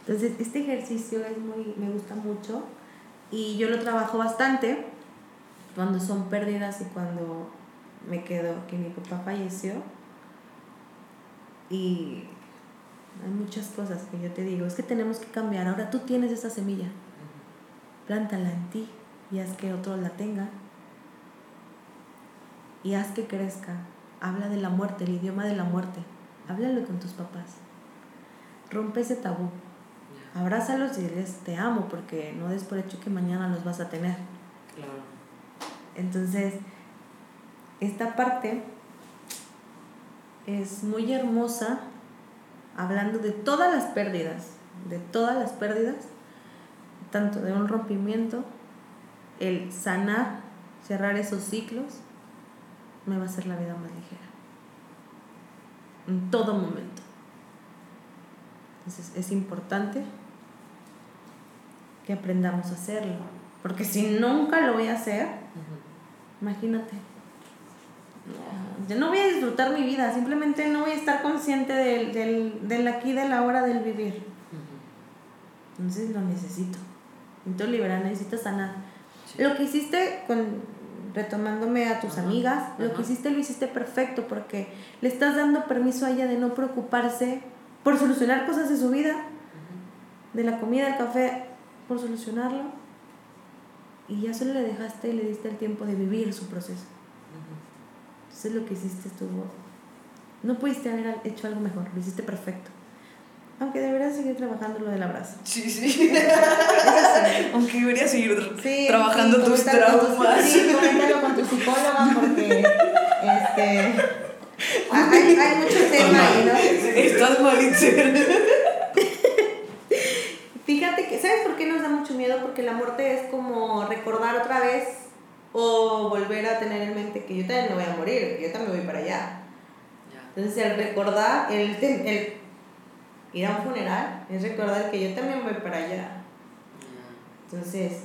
Entonces, este ejercicio es muy, me gusta mucho y yo lo trabajo bastante cuando son pérdidas y cuando me quedo que mi papá falleció. Y hay muchas cosas que yo te digo, es que tenemos que cambiar. Ahora tú tienes esa semilla, plántala en ti y haz que otro la tenga. Y haz que crezca. Habla de la muerte, el idioma de la muerte. Háblalo con tus papás. Rompe ese tabú. Abrázalos y diles te amo porque no des por hecho que mañana los vas a tener. Claro. Entonces, esta parte es muy hermosa hablando de todas las pérdidas, de todas las pérdidas, tanto de un rompimiento, el sanar, cerrar esos ciclos, me va a hacer la vida más ligera. En todo momento. Entonces es importante que aprendamos a hacerlo. Porque si nunca lo voy a hacer, imagínate. Yo no voy a disfrutar mi vida, simplemente no voy a estar consciente del, del, del aquí, de la hora del vivir. Entonces lo necesito. Necesito liberar, necesito sanar. Lo que hiciste con retomándome a tus amigas, lo que hiciste lo hiciste perfecto porque le estás dando permiso a ella de no preocuparse por solucionar cosas de su vida, de la comida, el café, por solucionarlo. Y ya solo le dejaste y le diste el tiempo de vivir su proceso. Entonces lo que hiciste estuvo... No pudiste haber hecho algo mejor, lo hiciste perfecto. Aunque deberías seguir trabajando lo del abrazo. Sí, sí. Aunque deberías seguir trabajando tus traumas. sí, coméntalo con tu psicóloga porque este, hay, hay mucho tema ahí, ¿no? Estás mal, Fíjate que, ¿sabes por qué nos da mucho miedo? Porque la muerte es como recordar otra vez o volver a tener en mente que yo también me voy a morir, que yo también voy para allá. Entonces, el recordar, el, el ir a un funeral es recordar que yo también voy para allá. Entonces,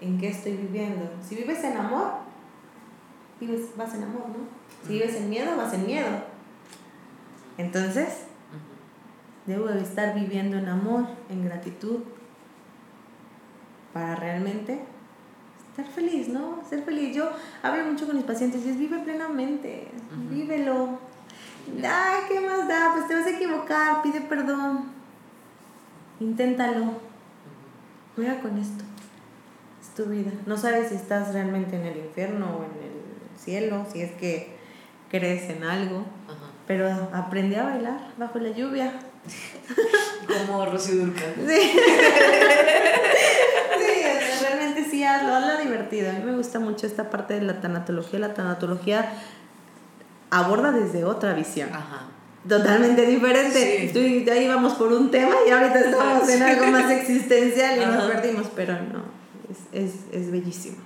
¿en qué estoy viviendo? Si vives en amor, vives, vas en amor, ¿no? Si vives en miedo, vas en miedo. Entonces, debo de estar viviendo en amor, en gratitud, para realmente estar feliz, ¿no? Ser feliz. Yo hablo mucho con mis pacientes y es vive plenamente, vívelo. Ay, ¿qué más da? Pues te vas a equivocar, pide perdón. Inténtalo. Juega con esto. Es tu vida. No sabes si estás realmente en el infierno o en el cielo, si es que crees en algo. Pero aprende a bailar bajo la lluvia. Como Rosy Durcal. Sí. sí, hazlo, hazlo divertido. A mí me gusta mucho esta parte de la tanatología. La tanatología aborda desde otra visión. Ajá. Totalmente diferente. Tú, ahí vamos por un tema y ahorita estamos en algo más existencial y nos perdimos, pero no, es, es, es bellísimo.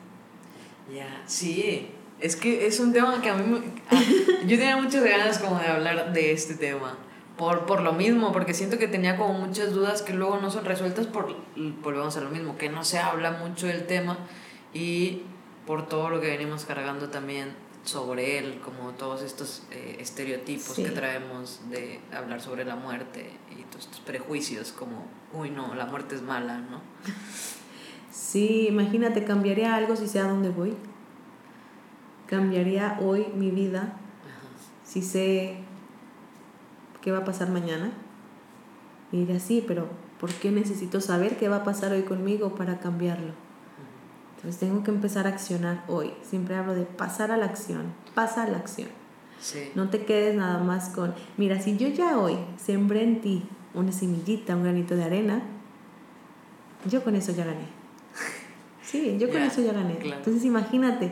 Ya, sí. Es que es un tema que a mí ah, yo tenía muchas ganas como de hablar de este tema. Por, por lo mismo, porque siento que tenía como muchas dudas que luego no son resueltas por, volvemos a lo mismo, que no se habla mucho del tema y por todo lo que venimos cargando también sobre él, como todos estos eh, estereotipos que traemos de hablar sobre la muerte y todos estos prejuicios como, uy, no, la muerte es mala, ¿no? Sí, imagínate, cambiaría algo si sé a dónde voy. Cambiaría hoy mi vida si sé qué va a pasar mañana. Y diré, sí, pero ¿por qué necesito saber qué va a pasar hoy conmigo para cambiarlo? Entonces tengo que empezar a accionar hoy. Siempre hablo de pasar a la acción, pasa a la acción. No te quedes nada más con, mira, si yo ya hoy sembré en ti una semillita, un granito de arena, yo con eso ya gané. Sí, yo con eso ya gané. Entonces imagínate,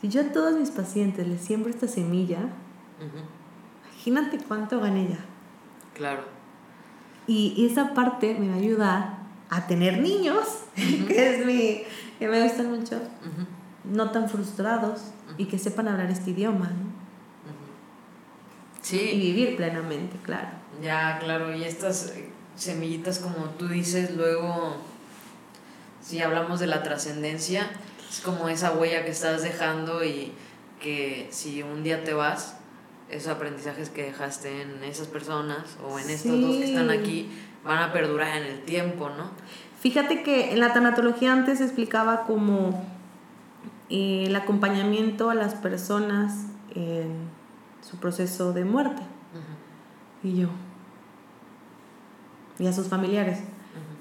si yo a todos mis pacientes les siembro esta semilla, imagínate cuánto gané ya. Claro. Y, esa parte me va a ayudar a tener niños, que es mi, que me gustan mucho, no tan frustrados y que sepan hablar este idioma. Sí. Y vivir plenamente, claro. Ya, claro, y estas semillitas, como tú dices, luego, si hablamos de la trascendencia, es como esa huella que estás dejando y que si un día te vas, esos aprendizajes que dejaste en esas personas o en estos dos que están aquí van a perdurar en el tiempo, ¿no? Fíjate que en la tanatología antes se explicaba como eh, el acompañamiento a las personas en su proceso de muerte. Y yo. Y a sus familiares.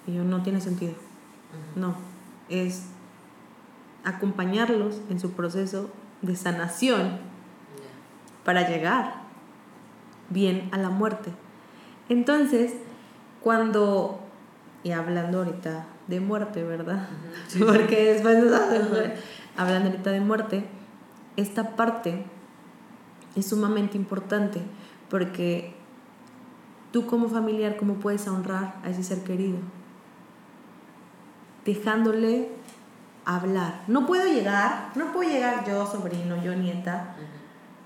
Y yo, no tiene sentido. No. Es acompañarlos en su proceso de sanación para llegar bien a la muerte. Entonces, cuando, y hablando ahorita de muerte, ¿verdad? Porque después, hablando ahorita de muerte, esta parte es sumamente importante porque tú como familiar, ¿cómo puedes honrar a ese ser querido? Dejándole hablar. No puedo llegar, no puedo llegar yo, sobrino, yo, nieta.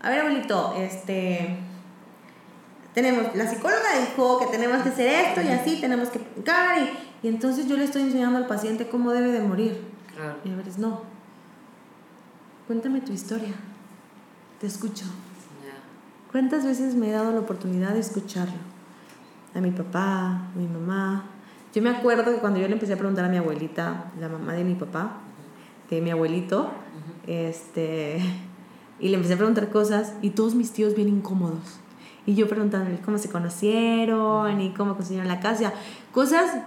A ver, abuelito, este... Tenemos, la psicóloga dijo que tenemos que hacer esto y así, tenemos que y, y entonces yo le estoy enseñando al paciente cómo debe de morir. Y a ver, no. Cuéntame tu historia. Te escucho. ¿Cuántas veces me he dado la oportunidad de escucharlo? A mi papá, a mi mamá. Yo me acuerdo que cuando yo le empecé a preguntar a mi abuelita, la mamá de mi papá, de mi abuelito, este, y le empecé a preguntar cosas y todos mis tíos bien incómodos. Y yo preguntándole cómo se conocieron y cómo consiguieron la casa. Cosas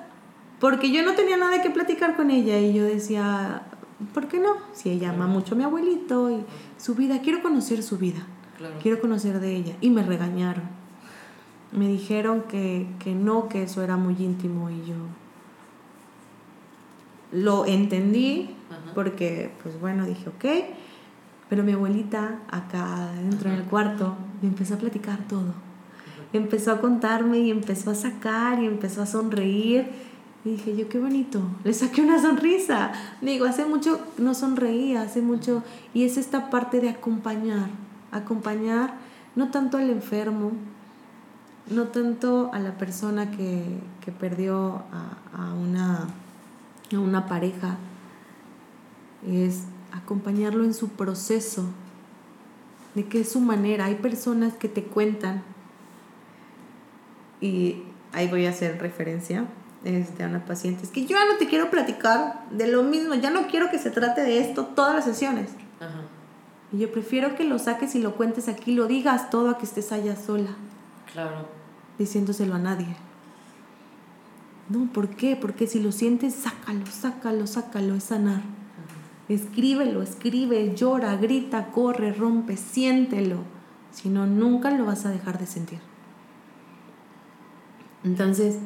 porque yo no tenía nada que platicar con ella y yo decía, ¿por qué no? Si ella ama mucho a mi abuelito y su vida, quiero conocer su vida. Quiero conocer de ella. Y me regañaron. Me dijeron que, no, que eso era muy íntimo y yo lo entendí porque, pues bueno, dije, ok. Pero mi abuelita acá dentro del cuarto me empezó a platicar todo. Empezó a contarme y empezó a sacar y empezó a sonreír. Y dije yo, qué bonito. Le saqué una sonrisa. Digo, hace mucho no sonreía, hace mucho. Y es esta parte de acompañar acompañar no tanto al enfermo, no tanto a la persona que, perdió a, una, a una pareja, es acompañarlo en su proceso, de qué es su manera. Hay personas que te cuentan, y ahí voy a hacer referencia este, a una paciente, es que yo ya no te quiero platicar de lo mismo, ya no quiero que se trate de esto todas las sesiones. Y yo prefiero que lo saques y lo cuentes aquí, lo digas todo a que estés allá sola. Claro. Diciéndoselo a nadie. No, ¿por qué? Porque si lo sientes, sácalo, sácalo, sácalo, es sanar. Escríbelo, escribe, llora, grita, corre, rompe, siéntelo. Si no, nunca lo vas a dejar de sentir. Entonces,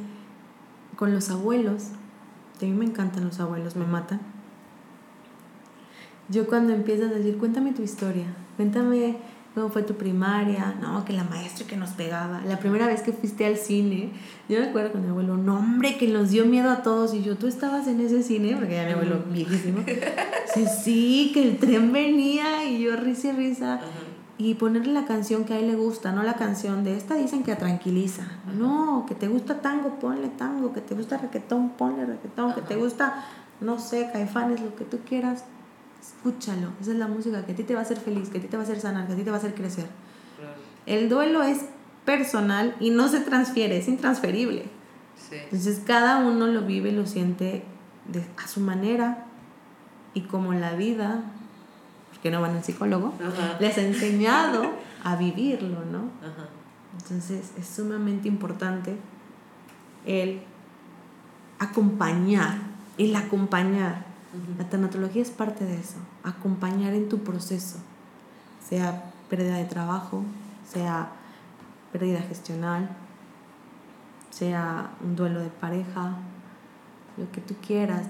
con los abuelos, a mí me encantan los abuelos, me matan yo cuando empiezas a decir, cuéntame tu historia, cuéntame cómo fue tu primaria, no, que la maestra que nos pegaba, la primera vez que fuiste al cine, yo me acuerdo con mi abuelo, no hombre, que nos dio miedo a todos, y yo, tú estabas en ese cine, porque ya mi abuelo viejísimo, sí, sí, que el tren venía, y yo risa y risa, y ponerle la canción que a él le gusta, no la canción de esta dicen que tranquiliza, no, que te gusta tango, ponle tango, que te gusta reggaetón, ponle reggaetón, que te gusta, no sé, caifanes, lo que tú quieras, escúchalo. Esa es la música que a ti te va a hacer feliz, que a ti te va a hacer sanar, que a ti te va a hacer crecer. El duelo es personal y no se transfiere, es intransferible. Entonces cada uno lo vive, lo siente a su manera y como la vida, porque no van al psicólogo, les ha enseñado a vivirlo, ¿no? Entonces es sumamente importante el acompañar, el acompañar. La tanatología es parte de eso, acompañar en tu proceso, sea pérdida de trabajo, sea pérdida gestional, sea un duelo de pareja, lo que tú quieras,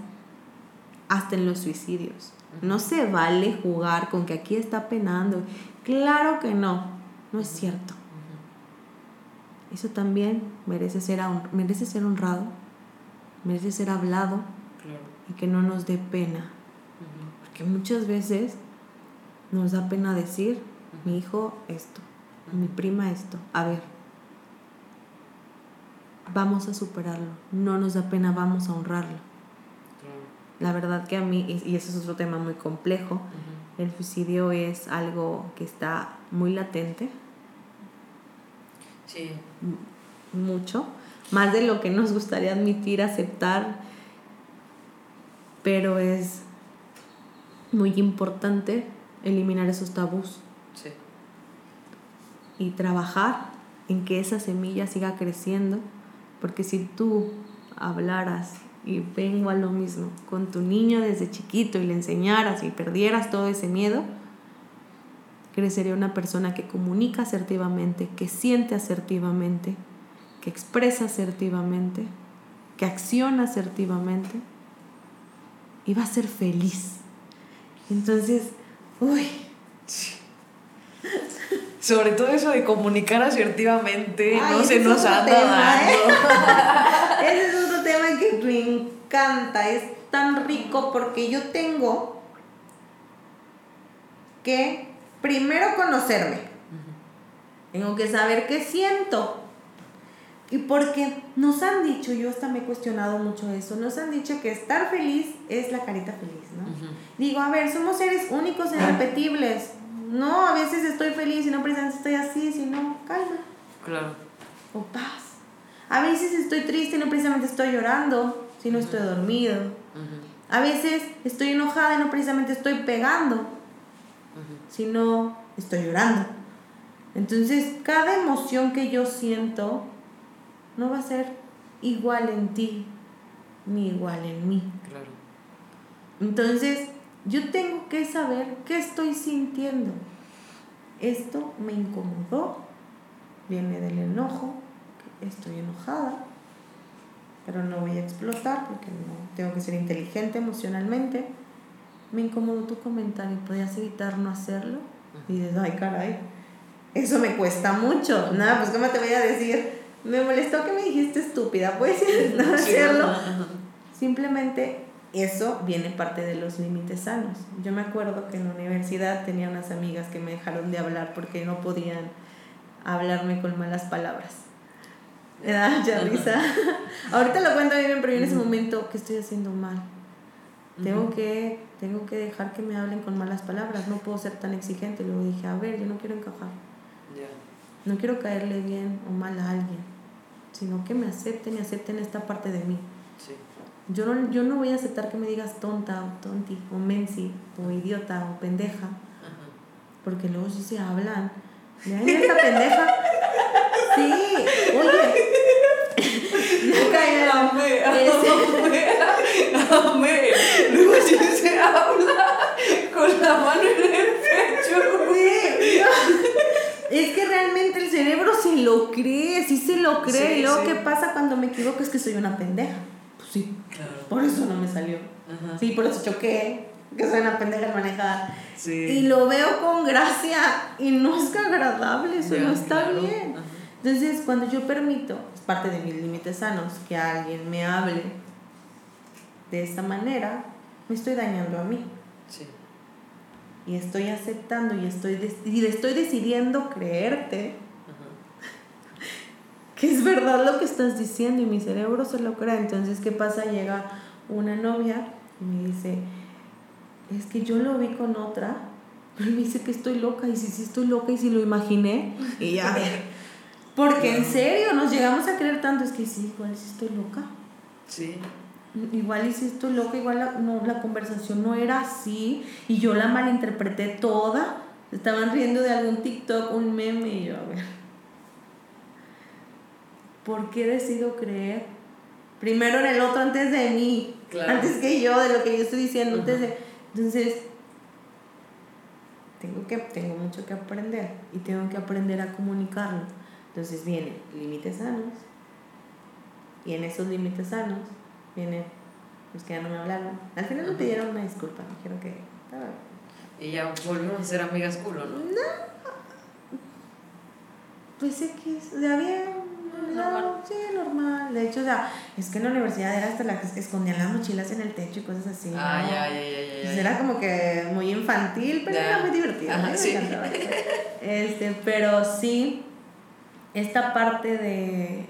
hasta en los suicidios. No se vale jugar con que aquí está penando. Claro que no, no es cierto. Eso también merece ser, merece ser honrado, merece ser hablado y que no nos dé pena. Porque muchas veces nos da pena decir, mi hijo esto, mi prima esto. A ver, vamos a superarlo, no nos da pena, vamos a honrarlo. La verdad que a mí, y eso es otro tema muy complejo, el suicidio es algo que está muy latente. Sí. Mucho, más de lo que nos gustaría admitir, aceptar, pero es muy importante eliminar esos tabús. Sí. Y trabajar en que esa semilla siga creciendo porque si tú hablaras y vengo a lo mismo con tu niño desde chiquito y le enseñaras y perdieras todo ese miedo, crecería una persona que comunica asertivamente, que siente asertivamente, que expresa asertivamente, que acciona asertivamente y va a ser feliz. Entonces, uy, sobre todo eso de comunicar asertivamente, no se nos anda dando. ¿eh? ese es otro tema que me encanta, es tan rico porque yo tengo que primero conocerme. Tengo que saber qué siento. Y porque nos han dicho, yo hasta me he cuestionado mucho eso, nos han dicho que estar feliz es la carita feliz, ¿no? Digo, a ver, somos seres únicos e irrepetibles no, a veces estoy feliz y no precisamente estoy así, sino calma. Claro. O paz. A veces estoy triste y no precisamente estoy llorando, sino estoy dormido. A veces estoy enojada y no precisamente estoy pegando, sino estoy llorando. Entonces, cada emoción que yo siento no va a ser igual en ti ni igual en mí. Claro. Entonces, yo tengo que saber qué estoy sintiendo. Esto me incomodó, viene del enojo, estoy enojada, pero no voy a explotar porque no tengo que ser inteligente emocionalmente. Me incomodó tu comentario, ¿podías evitar no hacerlo? Y dices, ay caray, eso me cuesta mucho. Nada, pues ¿cómo te voy a decir? Me molestó que me dijiste estúpida, ¿puedes no hacerlo? Simplemente eso viene parte de los límites sanos. Yo me acuerdo que en la universidad tenía unas amigas que me dejaron de hablar porque no podían hablarme con malas palabras. Me da mucha risa. Ahorita lo cuento bien, pero yo en ese momento, ¿qué estoy haciendo mal? Tengo que, tengo que dejar que me hablen con malas palabras, no puedo ser tan exigente. Luego dije, a ver, yo no quiero encajar. No quiero caerle bien o mal a alguien, sino que me acepten y acepten esta parte de mí. Yo no, yo no voy a aceptar que me digas tonta o tonti o mensi o idiota o pendeja. Porque luego sí se hablan. Mira esta pendeja. Sí, oye. Amé. Luego sí se habla con la mano en el pecho. Sí. Es que realmente el cerebro se lo cree, sí se lo cree. y luego, ¿qué pasa cuando me equivoco? Es que soy una pendeja. Pues sí. Por eso no me salió. Sí, por eso choqué, que soy una pendeja en manejar. Y lo veo con gracia y no es agradable, eso no está bien. Entonces, cuando yo permito, es parte de mis límites sanos, que alguien me hable de esta manera, me estoy dañando a mí. Sí. Y estoy aceptando y estoy, y estoy decidiendo creerte que es verdad lo que estás diciendo y mi cerebro se lo cree. Entonces, ¿qué pasa? Llega una novia y me dice, es que yo lo vi con otra, pero me dice que estoy loca y si sí estoy loca y si lo imaginé. Y ya, porque en serio nos llegamos a creer tanto, es que sí, igual si estoy loca. Sí. Igual si estoy loca, igual la, no, la conversación no era así y yo la malinterpreté toda. Estaban riendo de algún TikTok, un meme y yo, a ver ¿por qué decido creer primero en el otro antes de mí? Antes que yo, de lo que yo estoy diciendo, antes de... Entonces, tengo, que, tengo mucho que aprender y tengo que aprender a comunicarlo. Entonces vienen límites sanos y en esos límites sanos vienen los que ya no me hablaron. Al final me pidieron una disculpa, me dijeron que... y ya volvimos a ser amigas culo, ¿no? No. Pues sé que es, o sea, bien, no, sí, normal. De hecho, o sea, es que en la universidad era hasta la que escondían las mochilas en el techo y cosas así. Ah, ya, ya, ya, ya, ya. era como que muy infantil, pero era muy divertido. Ajá, sí. Este, pero sí, esta parte de,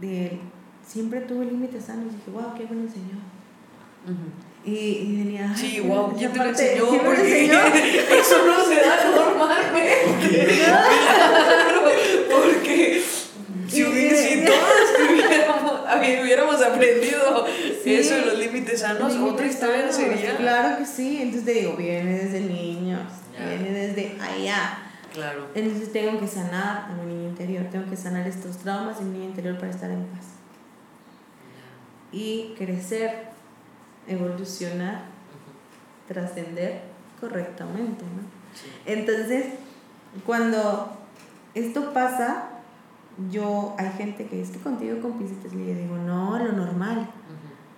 de siempre tuve límites sanos. Dije, wow, qué bueno señor. Y, y, venía. Sí, wow, ¿quién te lo enseñó? Porque eso no se da normalmente. porque si, si todos hubiéramos, hubiéramos aprendido eso de los límites sanos, otra historia sería. Claro que sí, entonces te digo, viene desde niños, viene desde allá. Claro. Entonces tengo que sanar a mi niño interior, tengo que sanar estos traumas en mi niño interior para estar en paz. Y crecer, evolucionar, trascender correctamente, ¿no? Entonces, cuando esto pasa, yo, hay gente que es que contigo compisites, le digo, no, lo normal.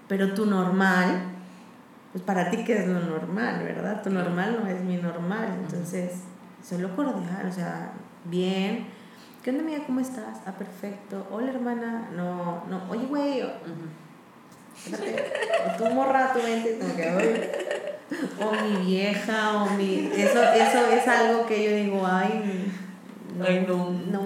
Pero tu normal, pues para ti que es lo normal, ¿verdad? Tu normal no es mi normal. Entonces, solo cordial, o sea, bien. ¿Qué onda, amiga? ¿Cómo estás? Ah, perfecto. Hola, hermana. No, no. Oye, güey. O tu morra, tu mente, como que, O mi vieja, o mi. Eso, eso es algo que yo digo, ay. ay, no. No,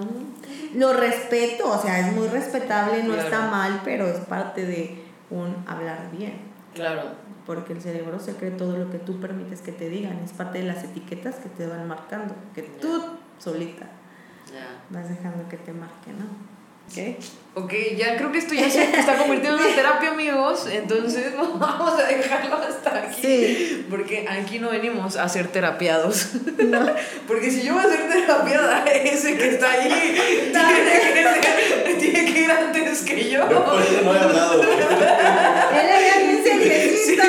lo respeto, o sea, es muy respetable, no está mal, pero es parte de un hablar bien. Claro. Porque el cerebro se cree todo lo que tú permites que te digan, es parte de las etiquetas que te van marcando, que tú solita vas dejando que te marque, ¿no? ¿Qué? Ok, ya creo que esto ya se está convirtiendo en una terapia, amigos. Entonces vamos a dejarlo hasta aquí. Sí. Porque aquí no venimos a ser terapiados. No. Porque si yo voy a ser terapiada, ese que está ahí tiene que, tiene que ir antes que yo. Yo por eso no he hablado. Él había Sí, sí.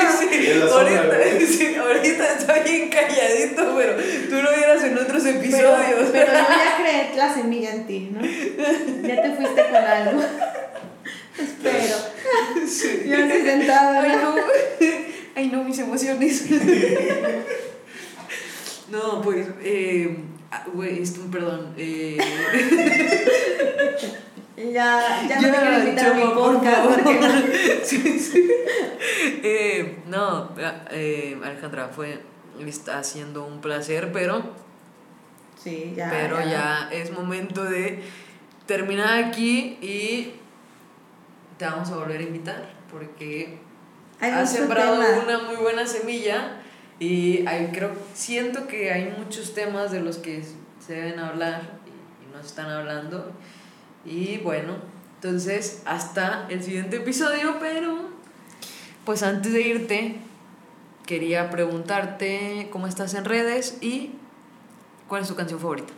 Ahorita, sí, ahorita está bien calladito, pero tú lo vieras en otros episodios. Pero, pero yo ya creé la semilla en ti, ¿no? Ya te fuiste con algo. Espero. Sí. Ya estoy sentada. Ay, no. Ay, no, mis emociones. No, pues, eh, ah, güey, esto, perdón. Eh. Ya, ya, no me quiero invitar a mi podcast. sí, sí. Eh, no, eh, Alejandra, fue, está haciendo un placer, pero... Sí, ya. Pero ya. es momento de terminar aquí y te vamos a volver a invitar porque has sembrado una muy buena semilla y hay, creo, siento que hay muchos temas de los que se deben hablar y, y no se están hablando. Y bueno, entonces hasta el siguiente episodio, pero pues antes de irte, quería preguntarte cómo estás en redes y cuál es tu canción favorita.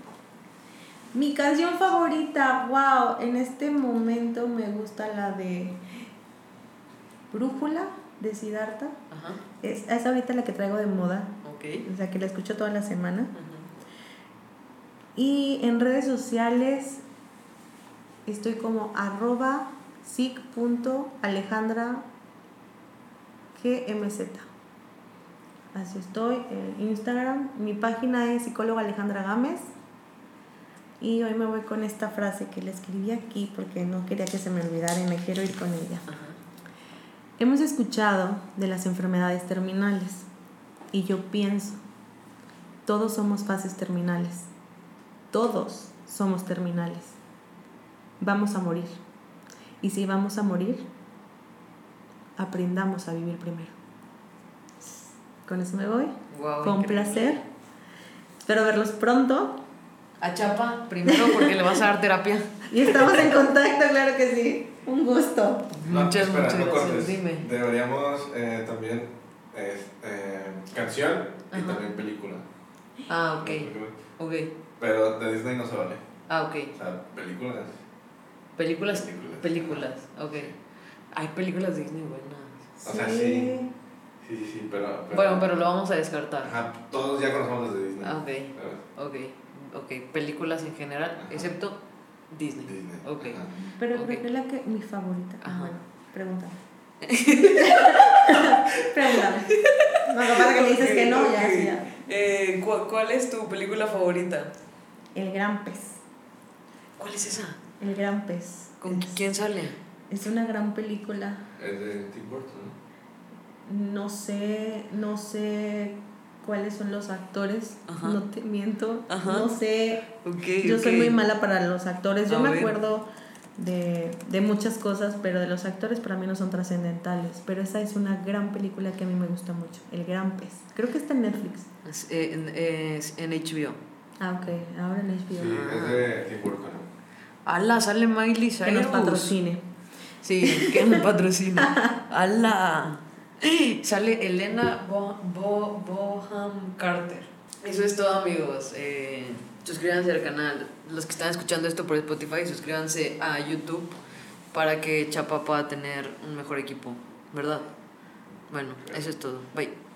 Mi canción favorita, wow, en este momento me gusta la de Brújula de Siddhartha. Ajá. Es, es ahorita la que traigo de moda. Okay. O sea, que la escucho toda la semana. Y en redes sociales estoy como arroba gmz. Así estoy en Instagram. Mi página es psicóloga Alejandra Gámez. Y hoy me voy con esta frase que le escribí aquí porque no quería que se me olvidara y me quiero ir con ella. Hemos escuchado de las enfermedades terminales y yo pienso, todos somos fases terminales. Todos somos terminales. Vamos a morir. Y si vamos a morir, aprendamos a vivir primero. Con eso me voy. con placer. Espero verlos pronto. A Chapa, primero porque le vas a dar terapia. Y estamos en contacto, claro que sí. Un gusto. muchas, muchas gracias. Dime. Deberíamos eh, también eh, canción y también película. Ah, ok. Ok. Pero de Disney no se vale. Ah, ok. O sea, películas. Películas, Películas. películas, ok. Hay películas de Disney buenas. O sea, sí. Sí, sí, sí, pero, pero- Bueno, pero lo vamos a descartar. Ajá, todos ya conocemos las de Disney. Ah, ok. ¿sabes? Ok, ok. Películas en general, Ajá. excepto Disney. Disney. Ok. ajá. Pero Ok. creo que es la que mi favorita. Ah, Ajá. bueno, pregúntame. pregúntame. No, lo que pasa es que me dices que no, ya, sí, ya. Eh, ¿cuál, cuál es tu película favorita? El gran pez. ¿Cuál es esa? El gran pez. ¿Con es, quién sale? es una gran película. Es de Tim Burton, No sé, no sé cuáles son los actores. Ajá. No te miento. Ajá. No sé. Ok, Yo soy muy mala para los actores. Yo A me ver. acuerdo de, de muchas cosas, pero de los actores para mí no son trascendentales. Pero esa es una gran película que a mí me gusta mucho. El gran pez. Creo que está en Netflix. Es, eh, en, es en HBO. Ah, ok. Ahora en. HBO. Sí, Ah. es de Tim Burton. ¡Hala! Sale Miley Que nos Cyrus. patrocine. Sí, que nos patrocina. ¡Hala! Sale Elena Bo Bo Boham Carter. Eso es todo, amigos. Eh, suscríbanse al canal. Los que están escuchando esto por Spotify, suscríbanse a YouTube para que Chapa pueda tener un mejor equipo, ¿verdad? Bueno, eso es todo. Bye.